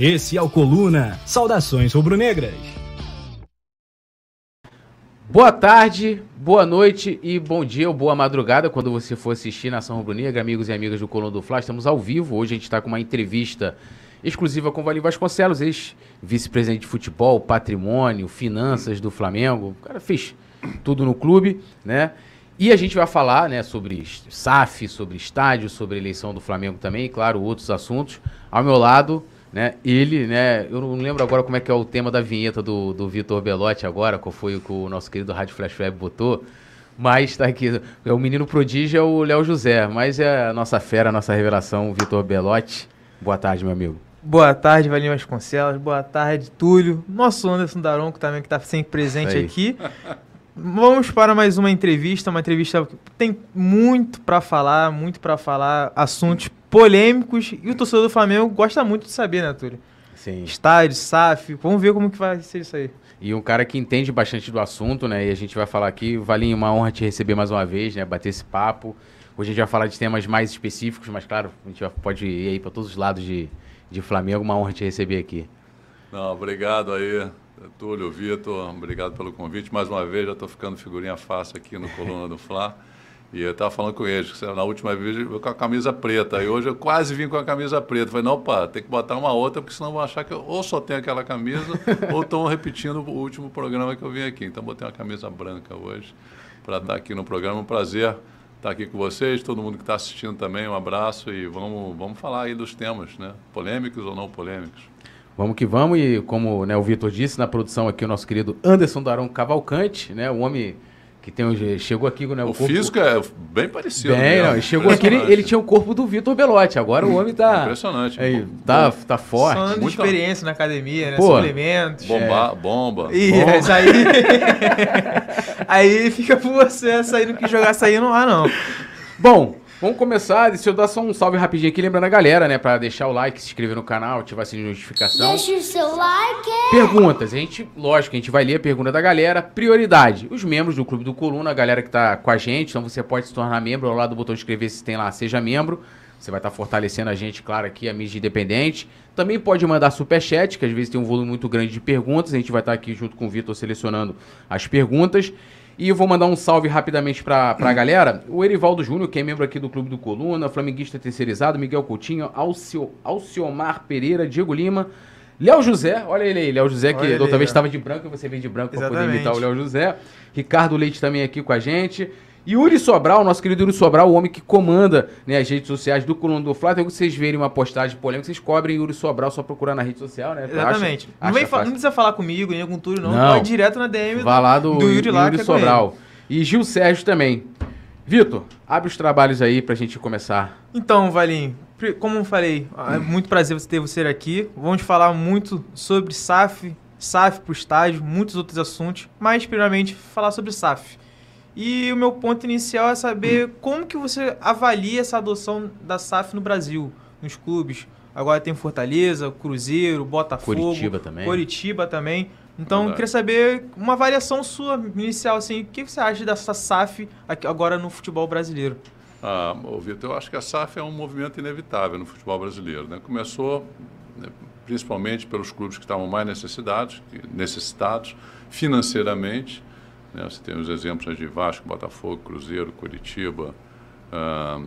Esse é o Coluna. Saudações rubro-negras. Boa tarde, boa noite e bom dia ou boa madrugada quando você for assistir Nação Rubro-Negra, amigos e amigas do Coluna do Fla. Estamos ao vivo. Hoje a gente está com uma entrevista exclusiva com o Valim Vasconcelos, ex-vice-presidente de futebol, patrimônio, finanças do Flamengo. O cara fez tudo no clube, né? E a gente vai falar, né, sobre SAF, sobre estádio, sobre eleição do Flamengo também, e claro, outros assuntos. Ao meu lado, né, ele, né, eu não lembro agora como é que é o tema da vinheta do, do Vitor Belotti agora, qual foi o que o nosso querido Rádio Flash Web botou, mas tá aqui, é o menino prodígio é o Léo José, mas é a nossa fera, a nossa revelação, o Vitor Belotti. Boa tarde, meu amigo. Boa tarde, Valinho Vasconcelos. Boa tarde, Túlio. Nosso Anderson Daronco também, que está sempre presente aqui. Vamos para mais uma entrevista, uma entrevista que tem muito para falar, muito para falar, assuntos polêmicos e o torcedor do Flamengo gosta muito de saber, né, Túlio? Sim. Estádio, SAF, vamos ver como que vai ser isso aí. E um cara que entende bastante do assunto, né? E a gente vai falar aqui, Valinho, uma honra te receber mais uma vez, né? Bater esse papo. Hoje a gente vai falar de temas mais específicos, mas claro, a gente pode ir aí para todos os lados de, de Flamengo. Uma honra te receber aqui. Não, obrigado aí. Túlio, Vitor, obrigado pelo convite. Mais uma vez, já estou ficando figurinha fácil aqui no Coluna do Fla. E eu estava falando com eles, na última vez eu com a camisa preta. E hoje eu quase vim com a camisa preta. Falei, não, pá, tem que botar uma outra, porque senão vão achar que eu ou só tenho aquela camisa, ou estão repetindo o último programa que eu vim aqui. Então botei uma camisa branca hoje para estar aqui no programa. Um prazer estar aqui com vocês, todo mundo que está assistindo também, um abraço e vamos, vamos falar aí dos temas, né? Polêmicos ou não polêmicos. Vamos que vamos, e como né, o Vitor disse, na produção aqui o nosso querido Anderson Darão Cavalcante, né? O homem que tem um, chegou aqui né, o, o corpo, físico é bem parecido. Bem, não, chegou aqui ele, ele, tinha o corpo do Vitor Belotti. Agora o homem tá impressionante. Aí, tá, tá forte. Só de experiência na academia, né? Pô, Suplementos. Bomba, é. bomba. E bomba. Isso aí. aí fica por você sair no que jogar sair no ar não. Bom, Vamos começar, deixa eu dar só um salve rapidinho aqui, lembrando a galera, né, pra deixar o like, se inscrever no canal, ativar a sininho de notificação. Deixa o seu like. Perguntas, a gente, lógico, a gente vai ler a pergunta da galera. Prioridade, os membros do Clube do Coluna, a galera que tá com a gente, então você pode se tornar membro, ao lado do botão de inscrever se tem lá, seja membro. Você vai estar tá fortalecendo a gente, claro, aqui, a mídia independente. Também pode mandar superchat, que às vezes tem um volume muito grande de perguntas. A gente vai estar tá aqui junto com o Vitor selecionando as perguntas. E eu vou mandar um salve rapidamente pra, pra galera. O Erivaldo Júnior, que é membro aqui do Clube do Coluna, flamenguista terceirizado, Miguel Coutinho, Alcio, Alciomar Pereira, Diego Lima, Léo José, olha ele aí, Léo José, que outra vez estava de branco, você vem de branco para poder imitar o Léo José. Ricardo Leite também aqui com a gente. Yuri Sobral, nosso querido Yuri Sobral, o homem que comanda né, as redes sociais do Coluna do Flá. Então, vocês verem uma postagem polêmica, vocês cobrem Yuri Sobral, só procurar na rede social, né? Exatamente. Acha, não, não, precisa falar comigo, nem com Túlio, não. não. Pode direto na DM Vai lá do, do Yuri, lá, Yuri é Sobral. E Gil Sérgio também. Vitor, abre os trabalhos aí pra gente começar. Então, Valinho, como eu falei, é muito prazer você ter você aqui. Vamos falar muito sobre SAF, SAF pro estágio, muitos outros assuntos, mas primeiramente falar sobre SAF. E o meu ponto inicial é saber como que você avalia essa adoção da SAF no Brasil, nos clubes. Agora tem Fortaleza, Cruzeiro, Botafogo, Curitiba também. Curitiba também. Então, eu queria saber uma variação sua inicial, assim, o que você acha dessa SAF agora no futebol brasileiro? Ah, Vitor, eu acho que a SAF é um movimento inevitável no futebol brasileiro. Né? Começou né, principalmente pelos clubes que estavam mais necessitados, necessitados financeiramente, né? Você tem os exemplos de Vasco, Botafogo, Cruzeiro, Curitiba, ah,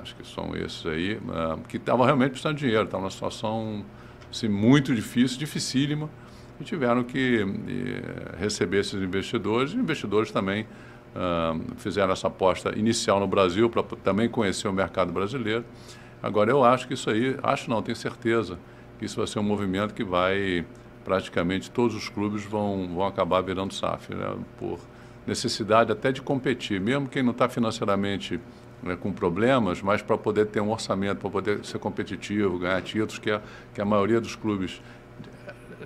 acho que são esses aí, que estavam realmente precisando de dinheiro, estavam numa situação assim, muito difícil, dificílima, e tiveram que e, receber esses investidores, e investidores também fizeram essa aposta inicial no Brasil para também conhecer o mercado brasileiro. Agora, eu acho que isso aí, acho não, tenho certeza, que isso vai ser um movimento que vai praticamente todos os clubes vão, vão acabar virando SAF, né? por necessidade até de competir, mesmo quem não está financeiramente né, com problemas, mas para poder ter um orçamento, para poder ser competitivo, ganhar títulos, que, é, que a maioria dos clubes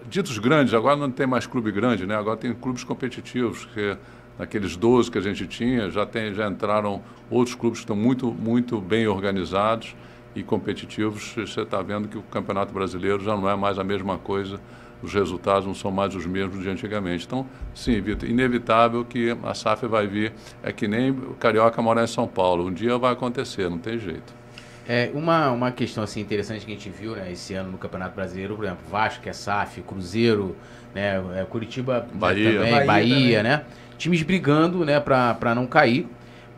ditos grandes, agora não tem mais clube grande, né? agora tem clubes competitivos, que naqueles 12 que a gente tinha, já, tem, já entraram outros clubes que estão muito, muito bem organizados e competitivos. Você está vendo que o Campeonato Brasileiro já não é mais a mesma coisa, os resultados não são mais os mesmos de antigamente. Então, sim, Vitor, inevitável que a SAF vai vir. É que nem o Carioca morar em São Paulo. Um dia vai acontecer, não tem jeito. É, uma, uma questão assim, interessante que a gente viu né, esse ano no Campeonato Brasileiro, por exemplo, Vasco, que é SAF, Cruzeiro, né, é, Curitiba Bahia. também, Bahia Bahia, também. né? Times brigando né, para não cair.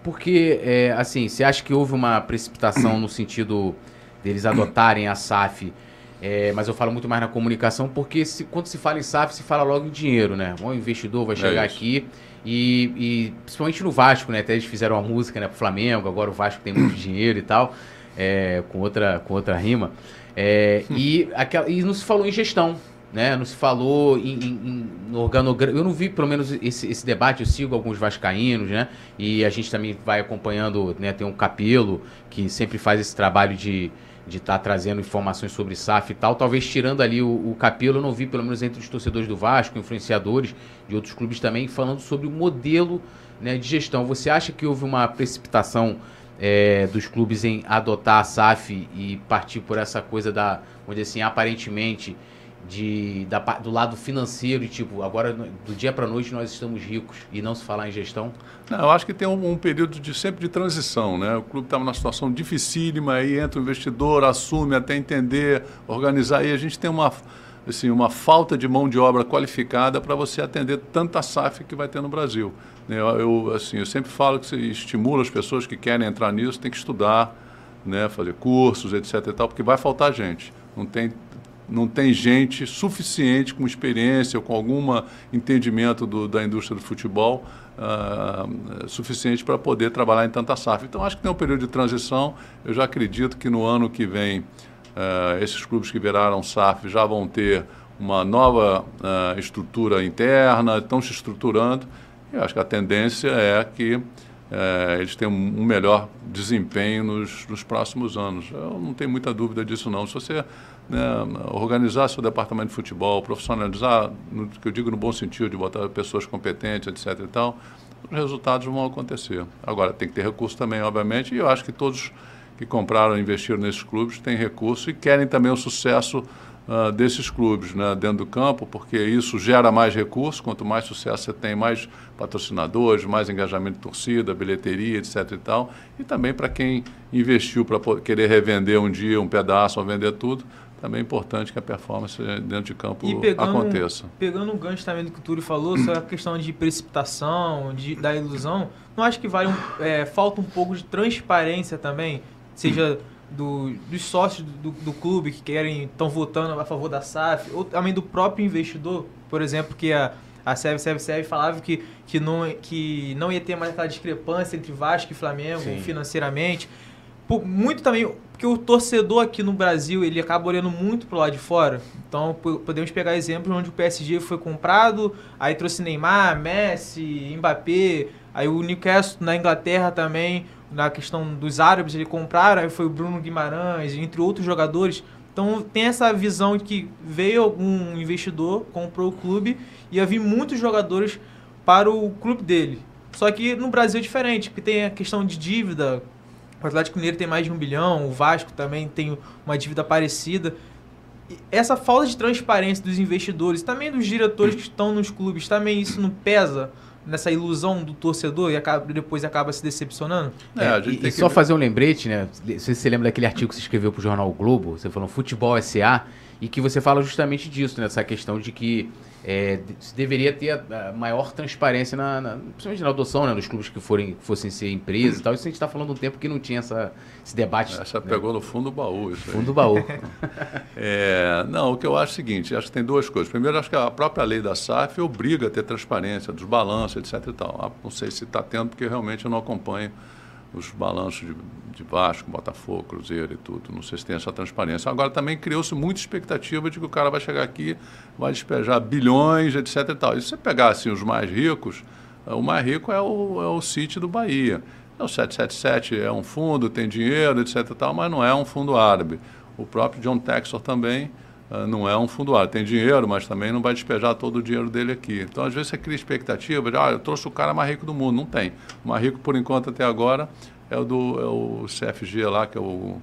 Porque, é, assim, você acha que houve uma precipitação no sentido deles adotarem a SAF? É, mas eu falo muito mais na comunicação, porque se, quando se fala em SAF, se fala logo em dinheiro, né? O investidor vai chegar isso. aqui e, e principalmente no Vasco, né? Até eles fizeram uma música né, pro Flamengo, agora o Vasco tem muito dinheiro e tal, é, com, outra, com outra rima. É, e, aquela, e não se falou em gestão, né? Não se falou em, em, em no organograma. Eu não vi, pelo menos, esse, esse debate. Eu sigo alguns vascaínos, né? E a gente também vai acompanhando, né? Tem um Capelo, que sempre faz esse trabalho de de estar trazendo informações sobre SAF e tal. Talvez tirando ali o, o Capelo, eu não vi, pelo menos entre os torcedores do Vasco, influenciadores de outros clubes também, falando sobre o modelo né, de gestão. Você acha que houve uma precipitação é, dos clubes em adotar a SAF e partir por essa coisa da, dizer assim, aparentemente de, da, do lado financeiro e tipo, agora do dia para noite nós estamos ricos e não se falar em gestão? Não, eu acho que tem um, um período de sempre de transição, né? O clube estava numa situação dificílima, aí entra o investidor, assume até entender, organizar, e a gente tem uma, assim, uma falta de mão de obra qualificada para você atender tanta SAF que vai ter no Brasil. né? Eu, eu, assim, eu sempre falo que você estimula as pessoas que querem entrar nisso, tem que estudar, né? fazer cursos, etc. E tal, porque vai faltar gente. Não tem não tem gente suficiente com experiência com algum entendimento do, da indústria do futebol ah, suficiente para poder trabalhar em tanta SAF. Então, acho que tem um período de transição. Eu já acredito que no ano que vem, ah, esses clubes que viraram SAF já vão ter uma nova ah, estrutura interna, estão se estruturando. Eu acho que a tendência é que eh, eles tenham um melhor desempenho nos, nos próximos anos. Eu não tenho muita dúvida disso, não. Se você né, organizar seu departamento de futebol, profissionalizar, no, que eu digo no bom sentido, de botar pessoas competentes, etc. e tal, os resultados vão acontecer. Agora, tem que ter recurso também, obviamente, e eu acho que todos que compraram e investiram nesses clubes têm recurso e querem também o sucesso ah, desses clubes né, dentro do campo, porque isso gera mais recursos, quanto mais sucesso você tem, mais patrocinadores, mais engajamento de torcida, bilheteria, etc. e tal. E também para quem investiu para querer revender um dia um pedaço ou vender tudo, também é importante que a performance dentro de campo E pegando, aconteça. pegando o gancho também do que o Túlio falou, sobre a questão de precipitação, de, da ilusão, não acho que vale um, é, falta um pouco de transparência também, seja do, dos sócios do, do clube que querem estão votando a favor da SAF, ou também do próprio investidor, por exemplo, que a a Seve Seve Seve falava que, que, não, que não ia ter mais aquela discrepância entre Vasco e Flamengo Sim. financeiramente. Por- muito também porque o torcedor aqui no Brasil ele acaba olhando muito pro lado de fora. Então po- podemos pegar exemplos onde o PSG foi comprado, aí trouxe Neymar, Messi, Mbappé, aí o Newcastle na Inglaterra também, na questão dos árabes ele compraram, aí foi o Bruno Guimarães, entre outros jogadores. Então tem essa visão de que veio algum investidor, comprou o clube e havia muitos jogadores para o clube dele. Só que no Brasil é diferente, porque tem a questão de dívida. O Atlético Mineiro tem mais de um bilhão, o Vasco também tem uma dívida parecida. E essa falta de transparência dos investidores, também dos diretores que estão nos clubes, também isso não pesa nessa ilusão do torcedor e acaba, depois acaba se decepcionando? É, É, a gente e, tem e que só fazer um lembrete, né? Não sei se você lembra daquele artigo que você escreveu para o jornal o Globo, você falou Futebol SA, e que você fala justamente disso, né? Essa questão de que é, se deveria ter a, a maior transparência, na, na, principalmente na adoção né, dos clubes que forem, fossem ser empresas e tal. Isso a gente está falando um tempo que não tinha essa, esse debate. Essa né? pegou no fundo do baú, isso aí. Fundo do baú. É, não, o que eu acho é o seguinte, acho que tem duas coisas. Primeiro, acho que a própria lei da SAF obriga a ter transparência dos balanços, etc. E tal. Ah, Não sei se está tendo, porque realmente eu não acompanho os balanços de, de Vasco, Botafogo, Cruzeiro e tudo. Não sei se tem essa transparência. Agora, também criou-se muita expectativa de que o cara vai chegar aqui, vai despejar bilhões, etc. E, tal. e se você pegar assim, os mais ricos, eh, o mais rico é o, é o City do Bahia. É O 777 é um fundo, tem dinheiro, etc. E tal, mas não é um fundo árabe. O próprio John Texor também não é um fundoário. Tem dinheiro, mas também não vai despejar todo o dinheiro dele aqui. Então, às vezes, você cria expectativa de, ah, eu trouxe o cara mais rico do mundo. Não tem. O mais rico, por enquanto, até agora, é o, do, é o CFG lá, que é o...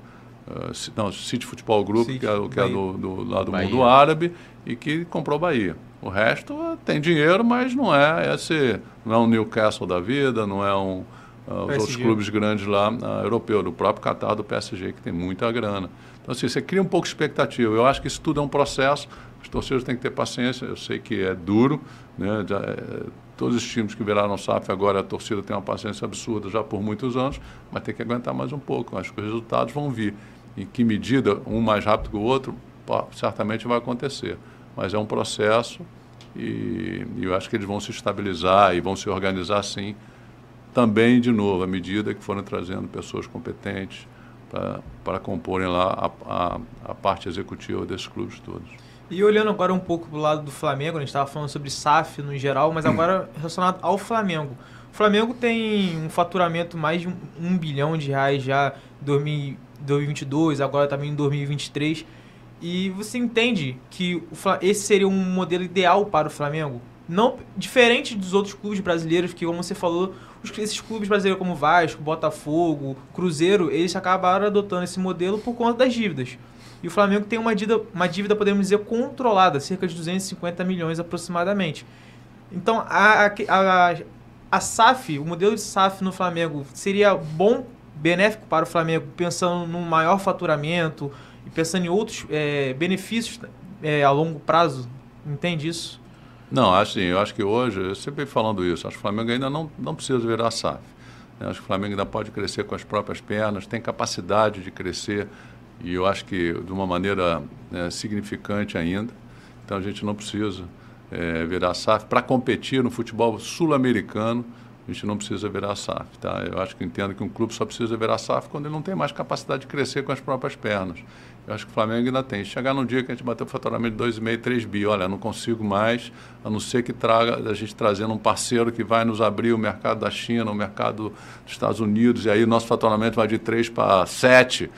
Uh, não, City Futebol Group, City, que é, que é do, do, lá do Bahia. mundo árabe, e que comprou Bahia. O resto uh, tem dinheiro, mas não é esse, não é um Newcastle da vida, não é um os outros clubes grandes lá uh, europeus, do próprio Qatar, do PSG, que tem muita grana. Então, assim, você cria um pouco de expectativa. Eu acho que isso tudo é um processo, os torcedores têm que ter paciência, eu sei que é duro, né? Já, é, todos os times que viraram SAF agora, a torcida tem uma paciência absurda já por muitos anos, mas tem que aguentar mais um pouco. Acho que os resultados vão vir. Em que medida, um mais rápido que o outro, certamente vai acontecer. Mas é um processo e, e eu acho que eles vão se estabilizar e vão se organizar sim, também, de novo, à medida que forem trazendo pessoas competentes, para comporem lá a, a, a, parte executiva desses clubes todos. E olhando agora um pouco para o lado do Flamengo, a gente estava falando sobre SAF no geral, mas agora relacionado ao Flamengo. O Flamengo tem um faturamento mais de um, bilhão de reais já em 2022, agora também em 2023. E você entende que o, esse seria um modelo ideal para o Flamengo? Não diferente dos outros clubes brasileiros que, como você falou, esses clubes brasileiros como Vasco, Botafogo, Cruzeiro, eles acabaram adotando esse modelo por conta das dívidas. E o Flamengo tem uma dívida, uma dívida podemos dizer, controlada, cerca de 250 milhões aproximadamente. Então, a, a, a SAF, o modelo de SAF no Flamengo, seria bom, benéfico para o Flamengo, pensando num maior faturamento e pensando em outros é, benefícios é, a longo prazo? Entende isso? Não, assim, eu acho que hoje, eu sempre falando isso, acho que o Flamengo ainda não, não precisa virar SAF. Né? Acho que o Flamengo ainda pode crescer com as próprias pernas, tem capacidade de crescer e eu acho que de uma maneira né, significante ainda. Então a gente não precisa é, virar SAF para competir no futebol sul-americano a gente não precisa virar SAF. Tá? Eu acho que entendo que um clube só precisa virar SAF quando ele não tem mais capacidade de crescer com as próprias pernas. Eu acho que o Flamengo ainda tem. Chegar num dia que a gente bater o faturamento de 2,5, 3 bi, olha, não consigo mais, a não ser que traga, a gente trazendo um parceiro que vai nos abrir o mercado da China, o mercado dos Estados Unidos, e aí nosso faturamento vai de 3 para 7.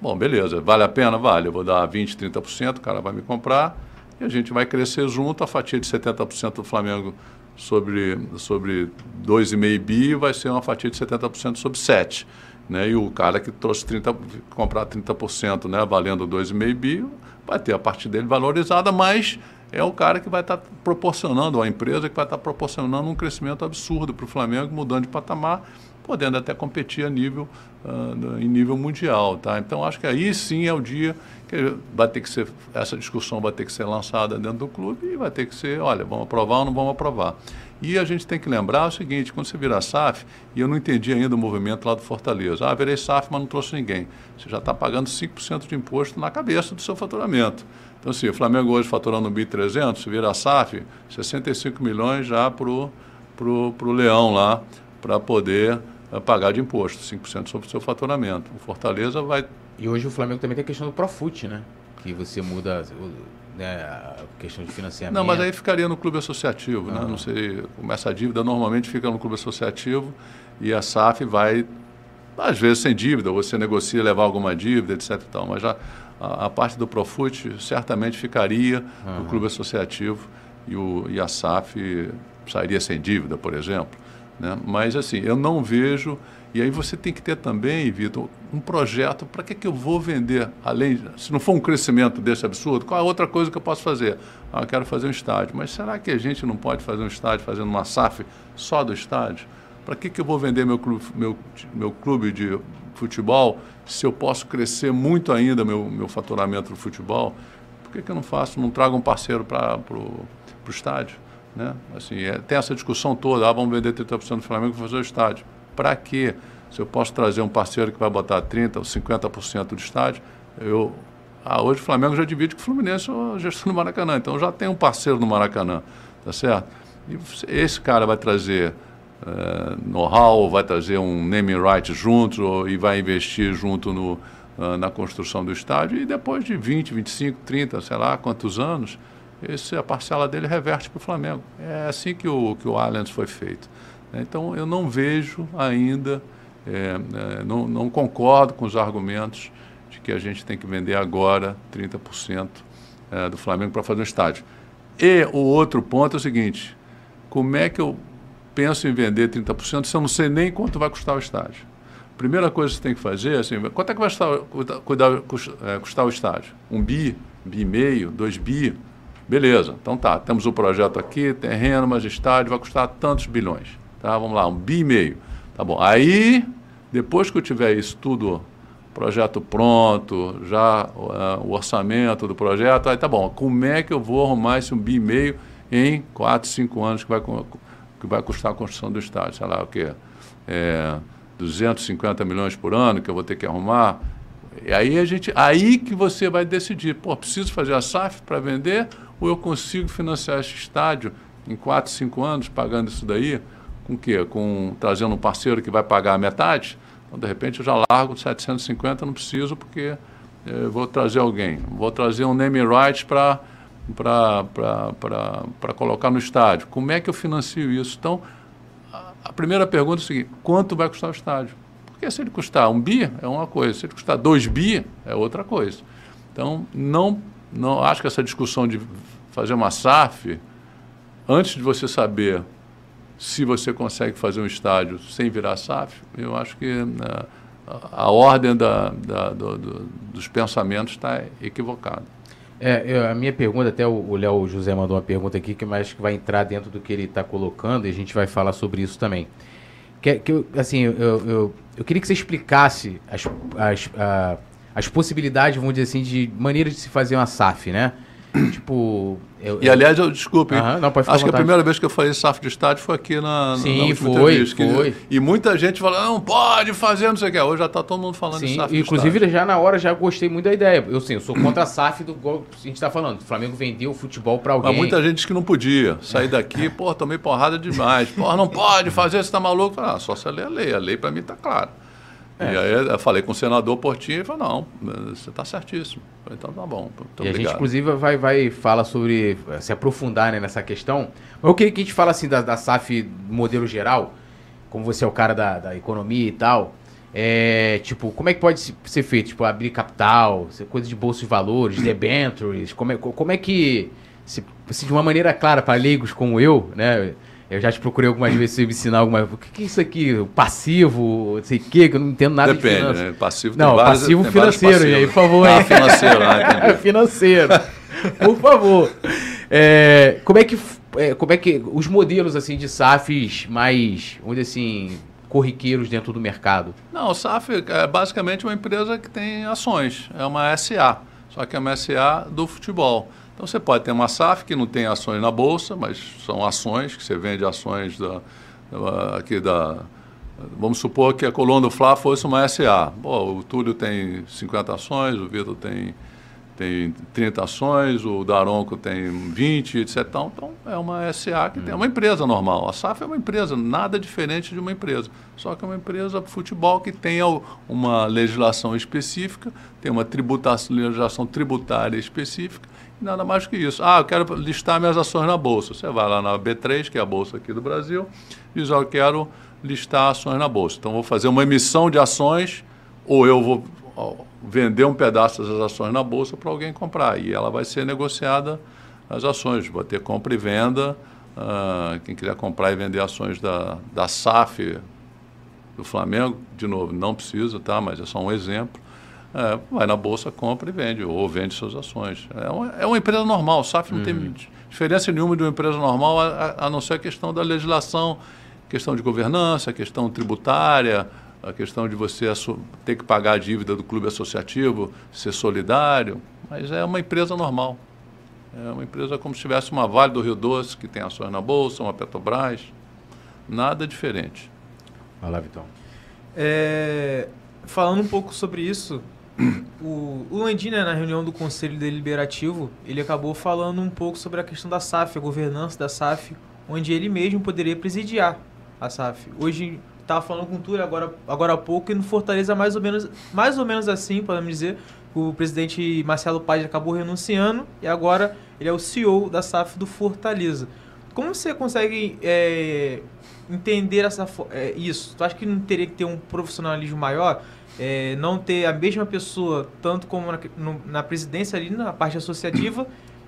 Bom, beleza, vale a pena? Vale. Eu vou dar 20, 30%, o cara vai me comprar e a gente vai crescer junto. A fatia de 70% do Flamengo sobre, sobre 2,5 bi vai ser uma fatia de 70% sobre 7. Né? E o cara que trouxe 30, comprar 30%, né, valendo 2,5 bi, vai ter a parte dele valorizada, mas é o cara que vai estar tá proporcionando, a empresa que vai estar tá proporcionando um crescimento absurdo para o Flamengo, mudando de patamar, podendo até competir a nível, uh, em nível mundial. Tá? Então, acho que aí sim é o dia que vai ter que ser, essa discussão vai ter que ser lançada dentro do clube e vai ter que ser, olha, vamos aprovar ou não vamos aprovar. E a gente tem que lembrar o seguinte, quando você vira SAF, e eu não entendi ainda o movimento lá do Fortaleza, ah, virei SAF, mas não trouxe ninguém. Você já está pagando 5% de imposto na cabeça do seu faturamento. Então, assim, o Flamengo hoje faturando 1.300, se vira SAF, 65 milhões já para o pro, pro Leão lá, para poder uh, pagar de imposto, 5% sobre o seu faturamento. O Fortaleza vai e hoje o Flamengo também tem a questão do Profut, né? Que você muda né, questão de financiamento. Não, mas aí ficaria no clube associativo, né? Não sei, essa dívida normalmente fica no clube associativo e a SAF vai, às vezes sem dívida, você negocia levar alguma dívida, etc. E tal, mas já a, a parte do Profut certamente ficaria no clube associativo e, o, e a SAF sairia sem dívida, por exemplo. Né? Mas assim, eu não vejo e aí você tem que ter também, Vitor, um projeto. Para que, que eu vou vender? Além, se não for um crescimento desse absurdo, qual é a outra coisa que eu posso fazer? Ah, eu quero fazer um estádio. Mas será que a gente não pode fazer um estádio fazendo uma SAF só do estádio? Para que, que eu vou vender meu clube, meu, meu clube de futebol se eu posso crescer muito ainda meu, meu faturamento do futebol? Por que, que eu não faço, não trago um parceiro para o estádio? Né? Assim, é, tem essa discussão toda, ah, vamos vender 30% do Flamengo para fazer o estádio. Para quê? Se eu posso trazer um parceiro que vai botar 30% ou 50% do estádio, eu. Ah, hoje o Flamengo já divide com o Fluminense a gestão do Maracanã. Então já tem um parceiro no Maracanã, tá certo? E esse cara vai trazer uh, know-how, vai trazer um naming right junto e vai investir junto no, uh, na construção do estádio. E depois de 20, 25, 30, sei lá quantos anos, esse, a parcela dele reverte para o Flamengo. É assim que o, que o Allianz foi feito. Então, eu não vejo ainda, é, é, não, não, concordo com os argumentos de que a gente tem que vender agora 30% é, do Flamengo para fazer um estádio. E o outro ponto é o seguinte: como é que eu penso em vender 30% se eu não sei nem quanto vai custar o estádio? Primeira coisa que você tem que fazer é assim, quanto é que vai custar, cuidar, custar, custar o estádio? Um bi, bi e meio, dois bi? Beleza, então tá, temos o um projeto aqui, terreno, mas estádio vai custar tantos bilhões. Tá, vamos lá, um bi e meio. Tá bom. Aí, depois que eu tiver isso tudo, projeto pronto, já uh, o orçamento do projeto, aí tá bom. Como é que eu vou arrumar esse um bi e meio em 4, 5 anos que vai, que vai custar a construção do estádio? Sei lá, o quê? É, 250 milhões por ano que eu vou ter que arrumar. E aí a gente, aí que você vai decidir, pô, preciso fazer a SAF para vender ou eu consigo financiar esse estádio em 4, 5 anos pagando isso daí? Com o quê? Com trazendo um parceiro que vai pagar a metade? Então, de repente, eu já largo 750, não preciso porque eh, vou trazer alguém. Vou trazer um name rights para para colocar no estádio. Como é que eu financio isso? Então, a primeira pergunta é o seguinte: quanto vai custar o estádio? Porque se ele custar um bi, é uma coisa, se ele custar dois bi, é outra coisa. Então, não, não acho que essa discussão de fazer uma SAF, antes de você saber se você consegue fazer um estádio sem virar SAF, eu acho que né, a, ordem da, da, do, do, dos pensamentos está equivocada. É, eu, a minha pergunta, até o Léo José mandou uma pergunta aqui que mais que vai entrar dentro do que ele está colocando e a gente vai falar sobre isso também. Que, que assim, eu, eu, eu queria que você explicasse as, as, a, as possibilidades, vamos dizer assim, de maneiras de se fazer uma SAF, né? tipo. Eu, e aliás, eu desculpe, não, acho que a primeira vez que eu falei SAF de estádio foi aqui na, Sim, na foi, foi. e muita gente falou, não pode fazer, não sei o que. Hoje já está todo mundo falando Sim, de SAF Inclusive, de já na hora já gostei muito da ideia. Eu sim, eu sou contra a SAF do gol a gente está falando. O Flamengo vendeu o futebol para alguém. Mas muita gente disse que não podia. Sair daqui, pô, tomei porrada demais. Pô, não pode fazer, você está maluco. Ah, só se ler a lei. A lei para mim está clara. É. E aí eu falei com o senador Portinho e falou, não, você está certíssimo. Falei, então tá bom. e obrigado. a gente, inclusive, vai, vai falar sobre, se aprofundar né, nessa questão. Mas eu queria que a gente fale assim da, da SAF modelo geral, como você é o cara da, da economia e tal. É, tipo, como é que pode ser feito? Tipo, abrir capital, coisa de bolsa de valores, debentures, como é, como é que, se, se de uma maneira clara para leigos como eu, né, eu já te procurei algumas vezes você me ensinar alguma O que, que é isso aqui? Passivo, não sei o quê, que eu não entendo nada Depende, de finanças. né? Passivo Não, passivo financeiro, e aí, por favor. Ah, financeiro, ah, financeiro. Por favor. É, como é que é, como é que os modelos assim de SAFs mais, dizer assim, corriqueiros dentro do mercado? Não, o SAF é basicamente uma empresa que tem ações, é uma SA, só que é uma SA do futebol. Então você pode ter uma SAF que não tem ações na bolsa, mas são ações que você vende ações da, aqui da vamos supor que a coluna do Fla fosse uma SA. Bom, o Túlio tem 50 ações, o Vitor tem tem 30 ações, o Daronco tem 20, etc. Então, então é uma SA que hum. tem é uma empresa normal. A SAF é uma empresa, nada diferente de uma empresa. Só que é uma empresa futebol que tem uma legislação específica, tem uma tributação, legislação tributária específica Nada mais que isso. Ah, eu quero listar minhas ações na Bolsa. Você vai lá na B3, que é a Bolsa aqui do Brasil, e diz, ah, eu quero listar ações na Bolsa. Então, vou fazer uma emissão de ações, ou eu vou vender um pedaço das ações na Bolsa para alguém comprar. E ela vai ser negociada as ações. Vai ter compra e venda. Uh, quem quiser comprar e vender ações da, da SAF do Flamengo, de novo, não precisa, tá? mas é só um exemplo. É, vai na bolsa, compra e vende, ou vende suas ações. É uma, é uma empresa normal, o SAF não tem uhum. diferença nenhuma de uma empresa normal, a, a, não ser a questão da legislação, questão de governança, questão tributária, a questão de você ter que pagar a dívida do clube associativo, ser solidário, mas é uma empresa normal. É uma empresa como se tivesse uma Vale do Rio Doce, que tem ações na Bolsa, uma Petrobras, nada diferente. Vai lá, Vitão. É, falando um pouco sobre isso, o, o Landim, né, na reunião do Conselho Deliberativo, ele acabou falando um pouco sobre a questão da SAF, a governança da SAF, onde ele mesmo poderia presidiar a SAF. Hoje estava falando com o Túlio agora, agora há pouco e no Fortaleza mais ou menos, mais ou menos assim, podemos dizer, o presidente Marcelo Paz acabou renunciando e agora ele é o CEO da SAF do Fortaleza. Como você consegue é, entender essa, é, isso? Tu acha que não teria que ter um profissionalismo maior? É, não ter a mesma pessoa, tanto como na, no, na presidência ali, na parte associativa,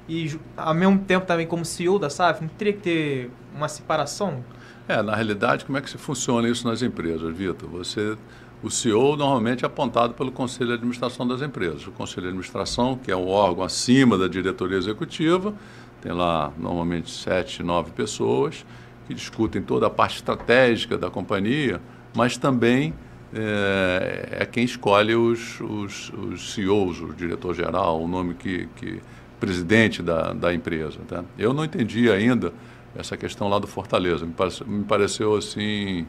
e ao mesmo tempo também como CEO da SAF? Não teria que ter uma separação? É, na realidade, como é que se funciona isso nas empresas, Vitor? Você, o CEO normalmente é apontado pelo Conselho de Administração das empresas. O Conselho de Administração, que é um órgão acima da diretoria executiva, tem lá normalmente sete, nove pessoas que discutem toda a parte estratégica da companhia, mas também é, é quem escolhe os, os, os, CEOs, o diretor-geral, o nome que, que presidente da, da empresa. Tá? Eu não entendi ainda essa questão lá do Fortaleza. Me, pareceu, me pareceu assim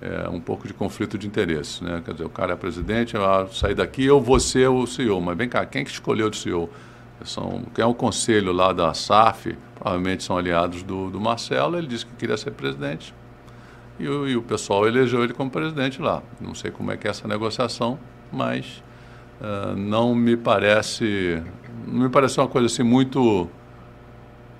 é, um pouco de conflito de interesse. Né? Quer dizer, o cara é presidente, eu sair daqui, eu vou ser o CEO. Mas vem cá, quem que escolheu o CEO? São, quem é o conselho lá da SAF, provavelmente são aliados do, do Marcelo, ele disse que queria ser presidente. E o, e o pessoal elegeu ele como presidente lá. Não sei como é que é essa negociação, mas uh, não me parece. Não me parece uma coisa assim muito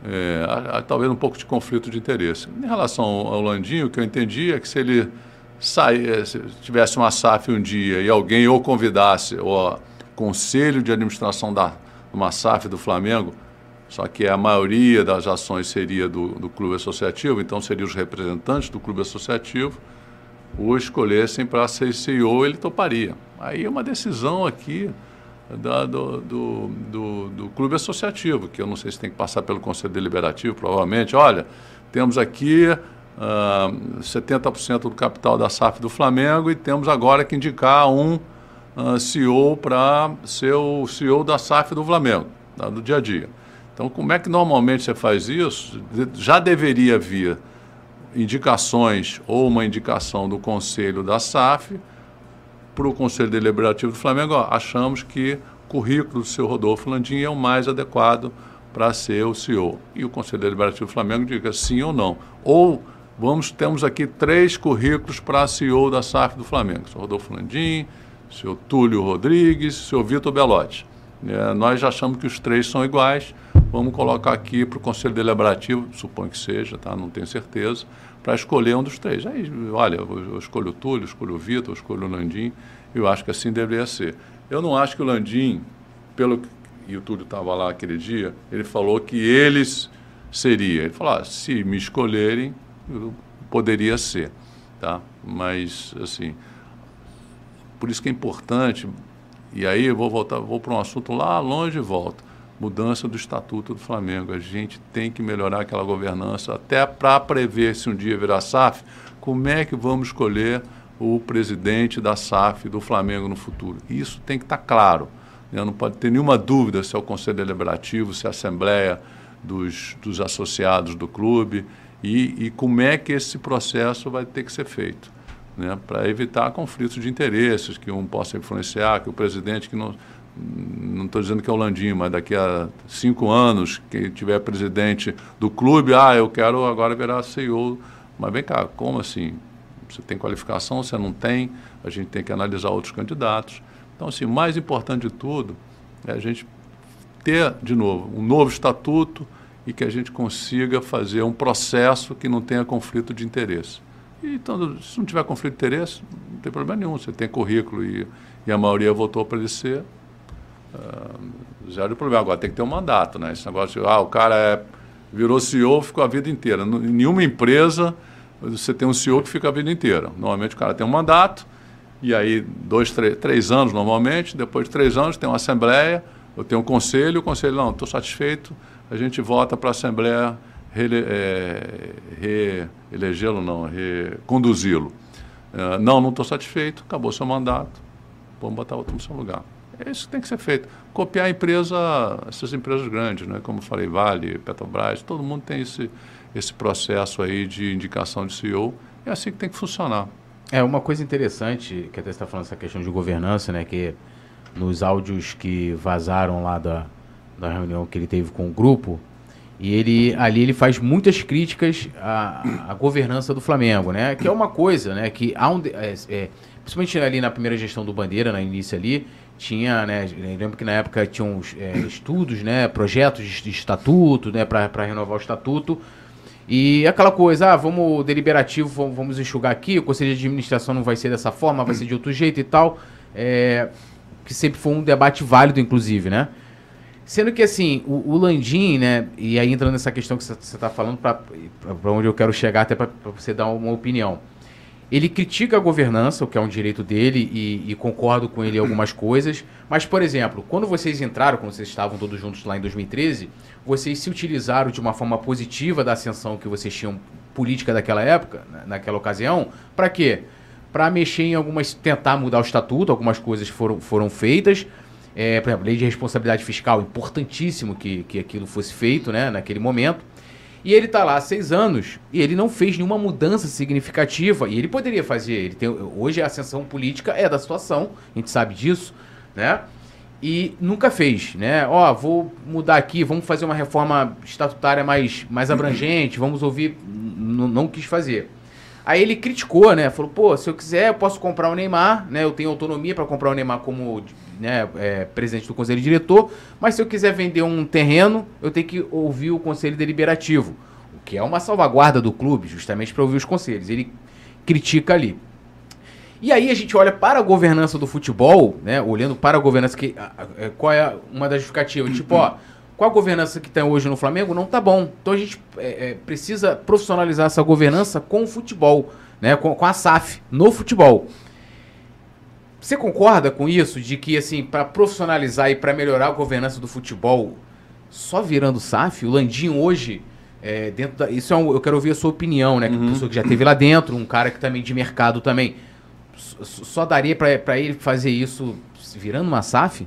é, talvez um pouco de conflito de interesse. Em relação ao Landinho, o que eu entendi é que se ele sair, se tivesse uma SAF um dia e alguém ou convidasse o conselho de administração da uma SAF do Flamengo, só que a maioria das ações seria do, do clube associativo, então seriam os representantes do clube associativo, o escolhessem para ser CEO, ele toparia. Aí é uma decisão aqui da, do, do, do, do, clube associativo, que eu não sei se tem que passar pelo conselho deliberativo, provavelmente. Olha, temos aqui uh, ah, 70% do capital da SAF do Flamengo e temos agora que indicar um uh, ah, CEO para ser o CEO da SAF do Flamengo, tá, do dia a dia. Então, como é que normalmente você faz isso? Já deveria vir indicações ou uma indicação do conselho da SAF para o Conselho Deliberativo do Flamengo, ó, achamos que o currículo do seu Rodolfo Landim é o mais adequado para ser o CEO. E o Conselho Deliberativo do Flamengo diga sim ou não. Ou vamos temos aqui três currículos para CEO da SAF do Flamengo. O Rodolfo Landim, o senhor Túlio Rodrigues, o senhor Vitor Belotti. É, nós já achamos que os três são iguais, vamos colocar aqui para o Conselho Deliberativo, suponho que seja, tá? não tenho certeza, para escolher um dos três. Aí, olha, eu escolho o Túlio, eu escolho o Vitor, eu escolho o Landim, eu acho que assim deveria ser. Eu não acho que o Landim, pelo e o Túlio estava lá aquele dia, ele falou que eles seria. Ele falou, ah, se me escolherem, poderia ser, tá? Mas, assim, por isso que é importante, e aí eu vou voltar, vou para um assunto lá longe e volto mudança do estatuto do Flamengo. A gente tem que melhorar aquela governança, até para prever se um dia virar SAF, como é que vamos escolher o presidente da SAF do Flamengo no futuro. Isso tem que estar tá claro. Né? Não pode ter nenhuma dúvida se é o Conselho Deliberativo, se é a Assembleia dos, dos associados do clube e, e como é que esse processo vai ter que ser feito. Né, para evitar conflitos de interesses, que um possa influenciar, que o presidente que não, não estou dizendo que é o Landim, mas daqui a cinco anos, que tiver presidente do clube, ah, eu quero agora virar CEO. Mas vem cá, como assim? Você tem qualificação, você não tem, a gente tem que analisar outros candidatos. Então, assim, mais importante de tudo é a gente ter, de novo, um novo estatuto e que a gente consiga fazer um processo que não tenha conflito de interesse. E, então, se não tiver conflito de interesse, não tem problema nenhum. Você tem currículo e, e a maioria votou para ele ser, Uh, zero problema. Agora tem que ter um mandato, né? Esse negócio de, ah, o cara é, virou CEO, ficou a vida inteira. Em nenhuma empresa você tem um CEO que fica a vida inteira. Normalmente o cara tem um mandato, e aí dois, três, anos normalmente, depois de três anos tem uma assembleia, eu tenho um conselho, o conselho, não, estou satisfeito, a gente vota para a assembleia reelegê-lo, é, re, não, reconduzi-lo. Uh, não, não estou satisfeito, acabou seu mandato, vamos botar outro no seu lugar. É isso que tem que ser feito. Copiar a empresa, essas empresas grandes, né? como falei, Vale, Petrobras, todo mundo tem esse, esse processo aí de indicação de CEO. É assim que tem que funcionar. É, uma coisa interessante, que até está falando essa questão de governança, né? Que nos áudios que vazaram lá da, da reunião que ele teve com o grupo, e ele ali ele faz muitas críticas à, à governança do Flamengo, né? Que é uma coisa, né? Que há um, é, é, principalmente ali na primeira gestão do Bandeira, no início ali, tinha, né, lembro que na época tinham é, estudos, né, projetos de estatuto, né, para renovar o estatuto, E aquela coisa, ah, vamos deliberativo, vamos, vamos enxugar aqui, o conselho de administração não vai ser dessa forma, vai ser de outro jeito e tal. É, que sempre foi um debate válido, inclusive, né? Sendo que, assim, o, o Landim, né, e aí entrando nessa questão que você está falando, para onde eu quero chegar, até para você dar uma opinião. Ele critica a governança, o que é um direito dele, e, e, concordo com ele em algumas coisas. Mas, por exemplo, quando vocês entraram, quando vocês estavam todos juntos lá em 2013, vocês se utilizaram de uma forma positiva da ascensão que vocês tinham política daquela época, naquela ocasião, para quê? Para mexer em algumas. tentar mudar o estatuto, algumas coisas foram, foram feitas. É, por exemplo, lei de responsabilidade fiscal, importantíssimo que, que aquilo fosse feito né, naquele momento. E ele está lá há seis anos e ele não fez nenhuma mudança significativa. E ele poderia fazer. Ele tem, hoje a ascensão política é da situação, a gente sabe disso, né? E nunca fez, né? Ó, vou mudar aqui, vamos fazer uma reforma estatutária mais, mais abrangente, vamos ouvir. Não quis fazer. Aí ele criticou, né? Falou, pô, se eu quiser, eu posso comprar o Neymar, né? Eu tenho autonomia para comprar o Neymar como né, é, presidente do conselho diretor, mas se eu quiser vender um terreno, eu tenho que ouvir o conselho deliberativo, o que é uma salvaguarda do clube, justamente para ouvir os conselhos. Ele critica ali. E aí a gente olha para a governança do futebol, né, olhando para a governança que é, qual é uma das justificativas, tipo, ó, qual a governança que tem hoje no Flamengo não tá bom. Então a gente é, é, precisa profissionalizar essa governança com o futebol, né, com, com a SAF no futebol. Você concorda com isso? De que, assim, para profissionalizar e para melhorar a governança do futebol, só virando SAF, o Landinho hoje, é, dentro da, Isso é um, eu quero ouvir a sua opinião, né? Que uhum. pessoa que já teve lá dentro, um cara que também de mercado também. Só daria para ele fazer isso virando uma SAF?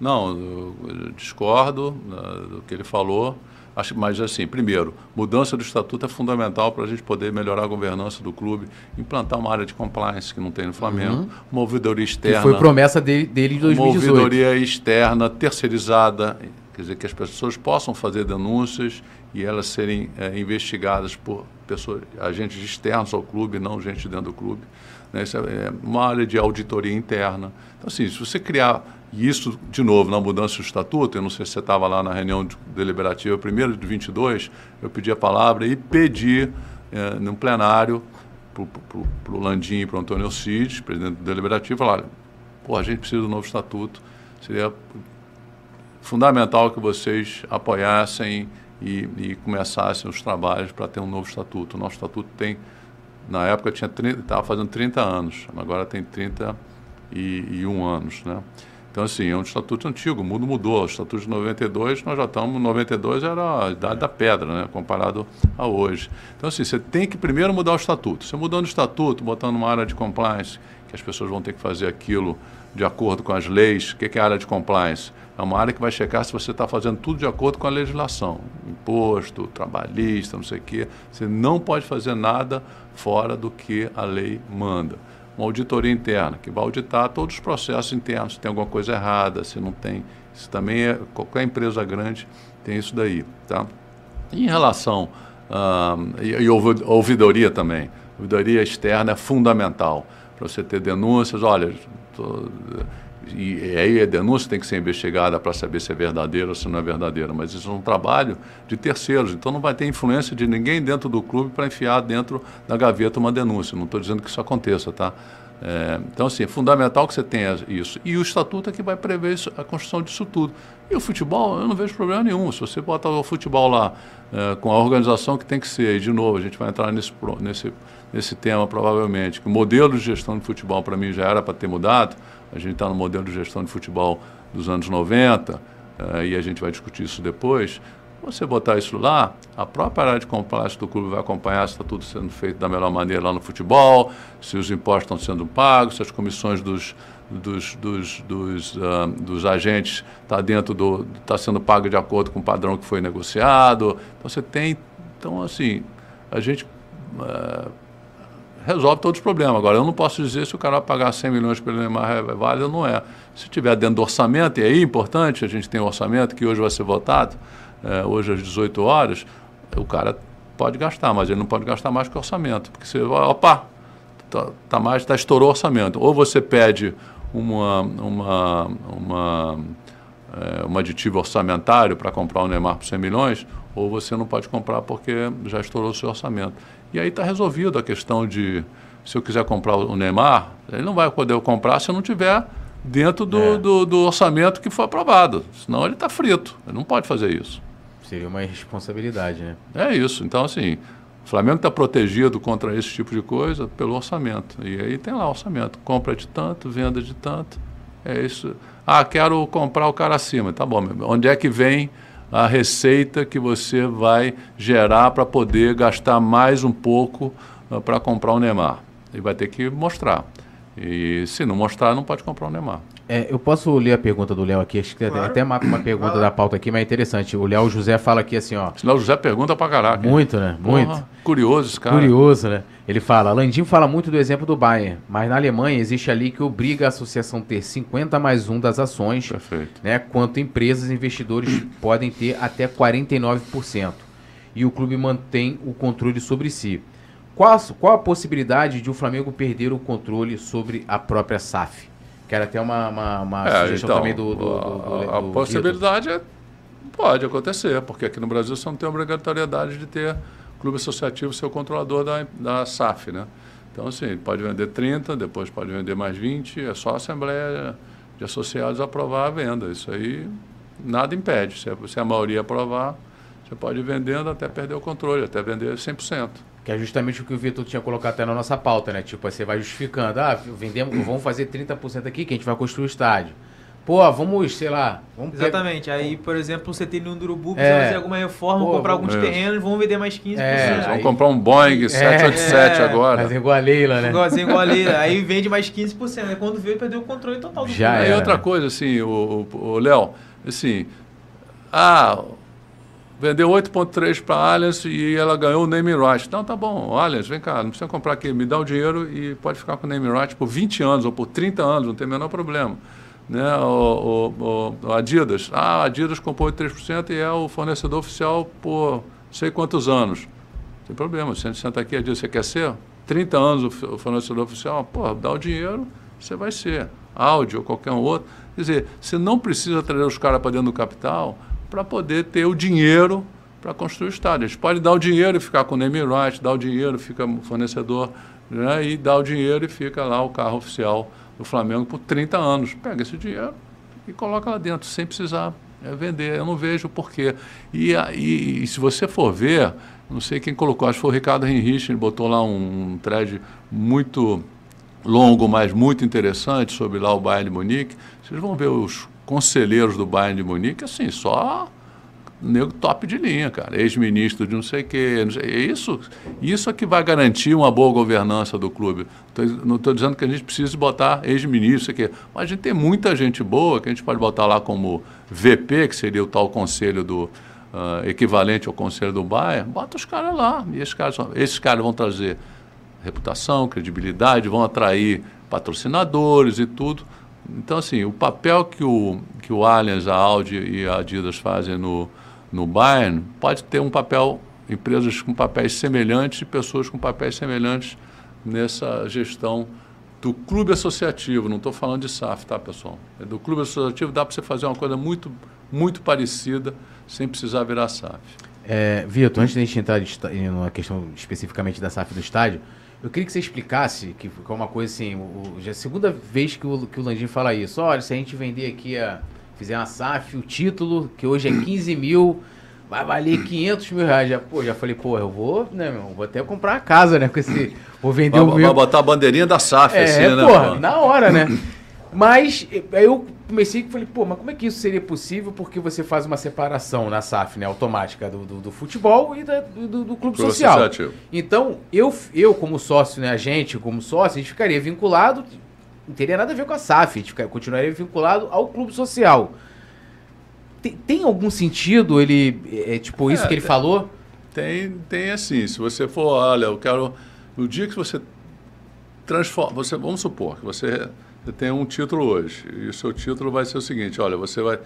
Não, eu discordo né, do que ele falou. Acho, mas, assim, primeiro, mudança do estatuto é fundamental para a gente poder melhorar a governança do clube, implantar uma área de compliance que não tem no Flamengo, uhum. uma ouvidoria externa. Que foi promessa dele, dele em 2018. Uma ouvidoria externa, terceirizada, quer dizer, que as pessoas possam fazer denúncias e elas serem é, investigadas por pessoas, agentes externos ao clube, não gente dentro do clube. Né? Isso é, é uma área de auditoria interna. Então, assim, se você criar e isso, de novo, na mudança do estatuto, eu não sei se você estava lá na reunião deliberativa, primeiro de 22, eu pedi a palavra e pedi, é, num plenário, para o Landim e para o Antônio Alcides, presidente do deliberativo, falar, pô, a gente precisa do novo estatuto, seria fundamental que vocês apoiassem e, e começassem os trabalhos para ter um novo estatuto. O nosso estatuto tem, na época, tinha estava fazendo 30 anos, agora tem 31 anos, né? Então, assim, é um estatuto antigo, o mundo mudou. O estatuto de 92, nós já estamos. 92 era a idade da pedra, né, comparado a hoje. Então, assim, você tem que primeiro mudar o estatuto. Você mudando o estatuto, botando uma área de compliance, que as pessoas vão ter que fazer aquilo de acordo com as leis. O que é a área de compliance? É uma área que vai checar se você está fazendo tudo de acordo com a legislação. Imposto, trabalhista, não sei o quê. Você não pode fazer nada fora do que a lei manda uma auditoria interna, que vai auditar todos os processos internos, se tem alguma coisa errada, se não tem. Isso também é. Qualquer empresa grande tem isso daí. Tá? Em relação. Uh, e, e ouvidoria também. Ouvidoria externa é fundamental para você ter denúncias. Olha, tô, e, aí a denúncia tem que ser investigada para saber se é verdadeira ou se não é verdadeira, mas isso é um trabalho de terceiros, então não vai ter influência de ninguém dentro do clube para enfiar dentro da gaveta uma denúncia. Não estou dizendo que isso aconteça, tá? É, então, assim, é fundamental que você tenha isso. E o estatuto é que vai prever isso, a construção disso tudo. E o futebol, eu não vejo problema nenhum. Se você botar o futebol lá é, com a organização que tem que ser, e de novo, a gente vai entrar nesse, nesse, nesse tema provavelmente, que o modelo de gestão de futebol para mim já era para ter mudado, a gente está no modelo de gestão de futebol dos anos 90, eh, e a gente vai discutir isso depois. Você botar isso lá, a própria área de compliance do clube vai acompanhar se está tudo sendo feito da melhor maneira lá no futebol, se os impostos estão sendo pagos, se as comissões dos, dos, dos, dos, uh, dos agentes está dentro do está sendo pago de acordo com o padrão que foi negociado. Então você tem, então assim, a gente uh, resolve todos os problemas. Agora, eu não posso dizer se o cara vai pagar 100 milhões pelo Neymar é válido ou não é. Se tiver dentro do orçamento, e aí é importante, a gente tem um orçamento que hoje vai ser votado, é, hoje às 18 horas, o cara pode gastar, mas ele não pode gastar mais que o orçamento. Porque você vai, opa, tá, tá mais, tá, estourou o orçamento. Ou você pede uma, uma, uma é, um aditivo orçamentário para comprar o Neymar por 100 milhões, ou você não pode comprar porque já estourou o seu orçamento. E aí está resolvido a questão de, se eu quiser comprar o Neymar, ele não vai poder comprar se eu não tiver dentro do, é. do, do, orçamento que foi aprovado. Senão ele está frito. Ele não pode fazer isso. Seria uma irresponsabilidade, né? É isso. Então, assim, o Flamengo está protegido contra esse tipo de coisa pelo orçamento. E aí tem lá orçamento. Compra de tanto, venda de tanto. É isso. Ah, quero comprar o cara acima. Tá bom. Onde é que vem a receita que você vai gerar para poder gastar mais um pouco uh, para comprar o Neymar? E vai ter que mostrar. E se não mostrar, não pode comprar o Neymar. É, eu posso ler a pergunta do Léo aqui, acho que claro. até marca uma pergunta da pauta aqui, mas é interessante. O Léo José fala aqui assim, ó. Senão o José pergunta pra caraca. Muito, né? Muito. Porra, curioso esse cara. Curioso, né? Ele fala, Landim fala muito do exemplo do Bayern, mas na Alemanha existe ali que obriga a associação a ter 50 mais 1 das ações, Perfeito. né? Quanto empresas e investidores podem ter até 49%. E o clube mantém o controle sobre si. Qual, qual a possibilidade de o Flamengo perder o controle sobre a própria SAF? Que era até uma, uma, uma é, sugestão então, também do. do, do, do a, a possibilidade é, pode acontecer, porque aqui no Brasil você não tem obrigatoriedade de ter clube associativo ser o controlador da, da SAF, né? Então, assim, pode vender 30, depois pode vender mais 20, é só a Assembleia de Associados aprovar a venda. Isso aí nada impede. Se a, se a maioria aprovar, você pode ir vendendo até perder o controle, até vender 100%. Que é justamente o que o Vitor tinha colocado até na nossa pauta, né? Tipo, você vai justificando, ah, vendemos, vamos fazer 30% aqui que a gente vai construir o estádio. Pô, vamos, sei lá. Vamos Exatamente. Aí, por exemplo, você tem no Urubu, precisa é. fazer alguma reforma, Pô, comprar alguns terrenos, vamos vender mais 15%. É, vamos comprar um Boeing 787 é, agora. Fazer igual a Leila, né? Igualzinho igual a Leila. aí vende mais 15%. Aí quando veio, perdeu o controle total do Já Aí outra coisa, assim, o Léo, assim, ah, vendeu 8,3 para a Allianz e ela ganhou o name right. Então tá bom, Allianz, vem cá, não precisa comprar aqui, me dá o dinheiro e pode ficar com o name right por 20 anos ou por 30 anos, não tem o menor problema. Né? O, o, o Adidas, ah, Adidas comprou 3% e é o fornecedor oficial por sei quantos anos. Não tem problema, se a gente sentar aqui e Adidas, você quer ser? 30 anos o fornecedor oficial, pô, dá o dinheiro, você vai ser. Audi ou qualquer um outro. Quer dizer, você não precisa trazer os caras para dentro do capital para poder ter o dinheiro para construir o estádio. A gente pode dar o dinheiro e ficar com o name right, dar o dinheiro, fica fornecedor, né, e dar o dinheiro e fica lá o carro oficial do Flamengo por 30 anos. Pega esse dinheiro e coloca lá dentro, sem precisar é, vender. Eu não vejo porquê. E, e, e, se você for ver, não sei quem colocou, acho que foi o Ricardo Henrich, ele botou lá um, um thread muito longo, mas muito interessante sobre lá o Bayern de Munique. Vocês vão ver os conselheiros do Bayern de Munique, assim, só nego top de linha, cara. Ex-ministro de não sei o quê. Não sei, é isso, isso é que vai garantir uma boa governança do clube. Tô, não estou dizendo que a gente precisa botar ex-ministro aqui, mas a gente tem muita gente boa que a gente pode botar lá como VP, que seria o tal conselho do uh, equivalente ao conselho do Bayern. Bota os caras lá. E esses caras, esses caras vão trazer reputação, credibilidade, vão atrair patrocinadores e tudo. Então, assim, o papel que o, que o Allianz, a Audi e a Adidas fazem no, no Bayern pode ter um papel, empresas com papéis semelhantes e pessoas com papéis semelhantes nessa gestão do clube associativo. Não estou falando de SAF, tá, pessoal? É do clube associativo dá para você fazer uma coisa muito, muito parecida sem precisar virar SAF. É, Vitor, antes de a gente entrar na questão especificamente da SAF do estádio, eu queria que você explicasse, que é uma coisa assim, o, já é a segunda vez que o, que o Landim fala isso. Olha, se a gente vender aqui, a, fizer uma SAF, o título, que hoje é 15 mil, vai valer 500 mil reais. Já, pô, já falei, pô, eu vou, né, meu, vou até comprar uma casa, né, com esse, vou vender vai, o meu. Vai botar a bandeirinha da SAF, é, assim, né? Porra, na hora, né? Mas aí eu comecei e falei, pô, mas como é que isso seria possível? Porque você faz uma separação na SAF, né, automática do, do, do futebol e da, do, do, clube Pro social. Associativo. Então, eu, eu como sócio, né, a gente como sócio, a gente ficaria vinculado, não teria nada a ver com a SAF, a gente ficaria, continuaria vinculado ao clube social. Tem, tem algum sentido ele, é, tipo, isso é, que ele tem, falou? Tem, tem assim, se você for, olha, eu quero, no dia que você transforma, você, vamos supor que você tem um título hoje e o seu título vai ser o seguinte: olha, você vai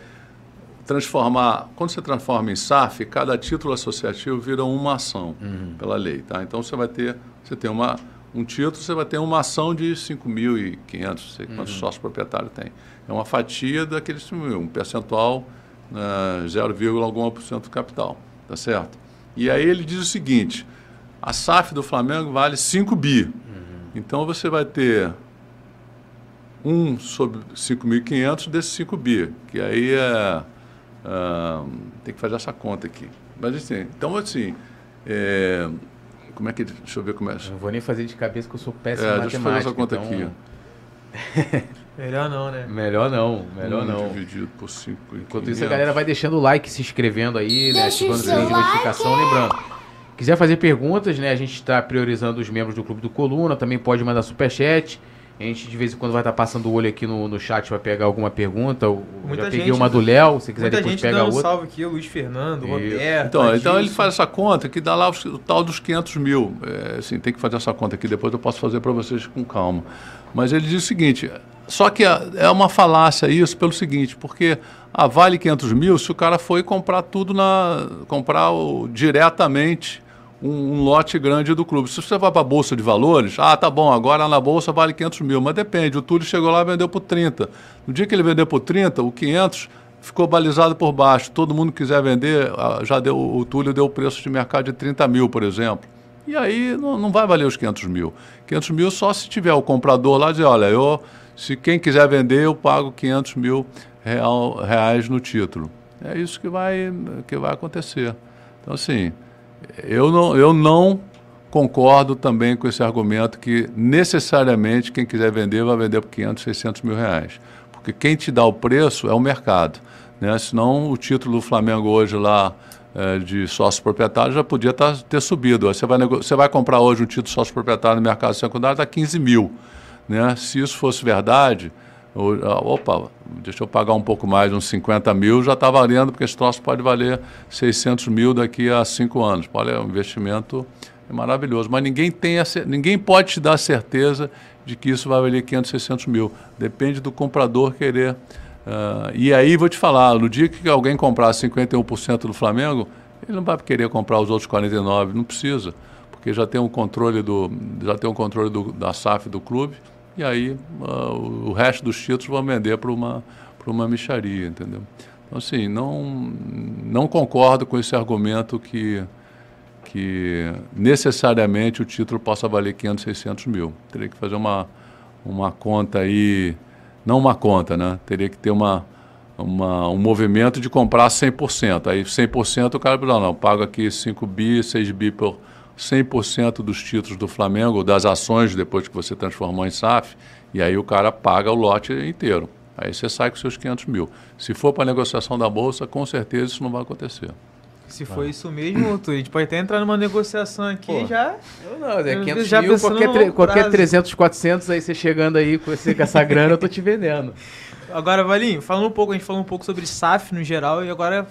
transformar. Quando você transforma em SAF, cada título associativo vira uma ação uhum. pela lei, tá? Então você vai ter, você tem uma um título, você vai ter uma ação de 5.500, sei quantos uhum. sócios proprietários tem. É uma fatia daqueles 5 mil, um percentual, uh, 0, alguma por cento do capital, tá certo? E aí ele diz o seguinte, a SAF do Flamengo vale 5 bi. Uhum. Então você vai ter um sobre 5.500 desses 5 bi, que aí é, uh, tem que fazer essa conta aqui. Mas assim, então assim, é, como é que. Deixa eu ver como é. Não vou nem fazer de cabeça que eu sou péssimo é, em matemática. Deixa eu fazer essa conta então... aqui. melhor não, né? Melhor não, melhor um não. Dividido por 5. Enquanto isso, a galera vai deixando o like, se inscrevendo aí, né? Ativando o sininho de notificação. Lembrando, quiser fazer perguntas, né? A gente está priorizando os membros do Clube do Coluna, também pode mandar superchat. A gente de vez em quando vai estar tá passando o olho aqui no, no chat para pegar alguma pergunta. Eu muita já peguei gente, uma do Léo, se quiser depois pegar outra. salve aqui, o Luiz Fernando, o Roberto. Então, então ele faz essa conta que dá lá o, o tal dos 500 mil. É, assim, tem que fazer essa conta aqui, depois eu posso fazer para vocês com calma. Mas ele diz o seguinte: só que é, é uma falácia isso pelo seguinte, porque ah, vale 500 mil se o cara foi comprar tudo na. comprar o, diretamente um, um, lote grande do clube. Se você vai para a Bolsa de Valores, ah, tá bom, agora na Bolsa vale 500 mil, mas depende, o Túlio chegou lá e vendeu por 30. No dia que ele vendeu por 30, o 500 ficou balizado por baixo. Todo mundo quiser vender, ah, já deu, o Túlio deu o preço de mercado de 30 mil, por exemplo. E aí não, não vai valer os 500 mil. 500 mil só se tiver o comprador lá dizer, olha, eu, se quem quiser vender, eu pago 500 mil real, reais no título. É isso que vai, que vai acontecer. Então, assim, eu não, eu não concordo também com esse argumento que necessariamente quem quiser vender vai vender por 500, 600 mil reais. Porque quem te dá o preço é o mercado. Né? Senão o título do Flamengo hoje lá é, de sócio proprietário já podia tá, ter subido. Você vai, você vai comprar hoje um título sócio proprietário no mercado secundário, está 15 mil. Né? Se isso fosse verdade, ah, opa, deixa eu pagar um pouco mais, uns 50 mil, já está valendo, porque esse troço pode valer 600 mil daqui a cinco anos. Olha, o investimento é maravilhoso, mas ninguém, tem a, ninguém pode te dar certeza de que isso vai valer 500, 600 mil. Depende do comprador querer. Uh, e aí vou te falar, no dia que alguém comprar 51% do Flamengo, ele não vai querer comprar os outros 49, não precisa, porque já tem um controle do, já tem um controle do, da SAF do clube e aí uh, o resto dos títulos vão vender para uma, uma micharia, entendeu? Então, assim, não, não concordo com esse argumento que, que necessariamente o título possa valer 500, 600 mil. Teria que fazer uma, uma conta aí, não uma conta, né? Teria que ter uma, uma, um movimento de comprar 100%. Aí 100% o cara, não, não, pago aqui 5 bi, 6 bi por 100% dos títulos do Flamengo, das ações, depois que você transformou em SAF, e aí o cara paga o lote inteiro. Aí você sai com seus 500 mil. Se for para a negociação da Bolsa, com certeza isso não vai acontecer. Se for isso mesmo, a gente pode até entrar numa negociação aqui Pô, já. Não, é 500 já mil, qualquer, qualquer 300, 400, aí você chegando aí com, esse, com essa grana, eu tô te vendendo. Agora, Valinho, falando um pouco, a gente falou um pouco sobre SAF no geral e agora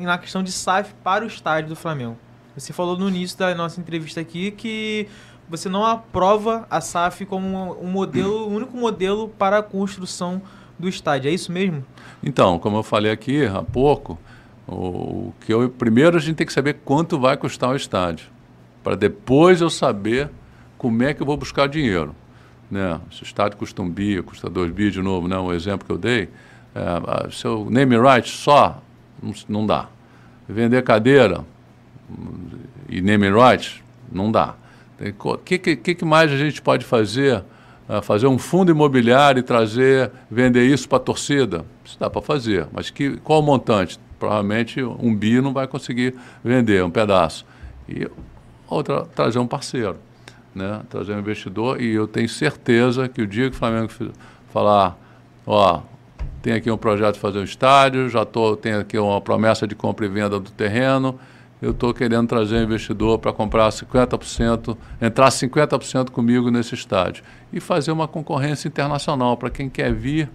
na questão de SAF para o estádio do Flamengo. Você falou no início da nossa entrevista aqui que você não aprova a SAF como um modelo, o único modelo para a construção do estádio. É isso mesmo? Então, como eu falei aqui há pouco, o que eu, primeiro a gente tem que saber quanto vai custar o estádio, para depois eu saber como é que eu vou buscar dinheiro. Né? Se o estádio custa um bi, custa dois bi de novo, né? o exemplo que eu dei, é, se eu name right só, não, não dá. Vender cadeira, e naming rights, não dá. O que, que, que mais a gente pode fazer? Uh, fazer um fundo imobiliário e trazer, vender isso para a torcida? Isso dá para fazer, mas que, qual o montante? Provavelmente um bi não vai conseguir vender um pedaço. E outra, trazer um parceiro, né? trazer um investidor. E eu tenho certeza que o dia que o Flamengo falar, ó, tem aqui um projeto de fazer um estádio, já tô, tem aqui uma promessa de compra e venda do terreno, eu estou querendo trazer um investidor para comprar 50%, entrar 50% comigo nesse estádio. E fazer uma concorrência internacional para quem quer vir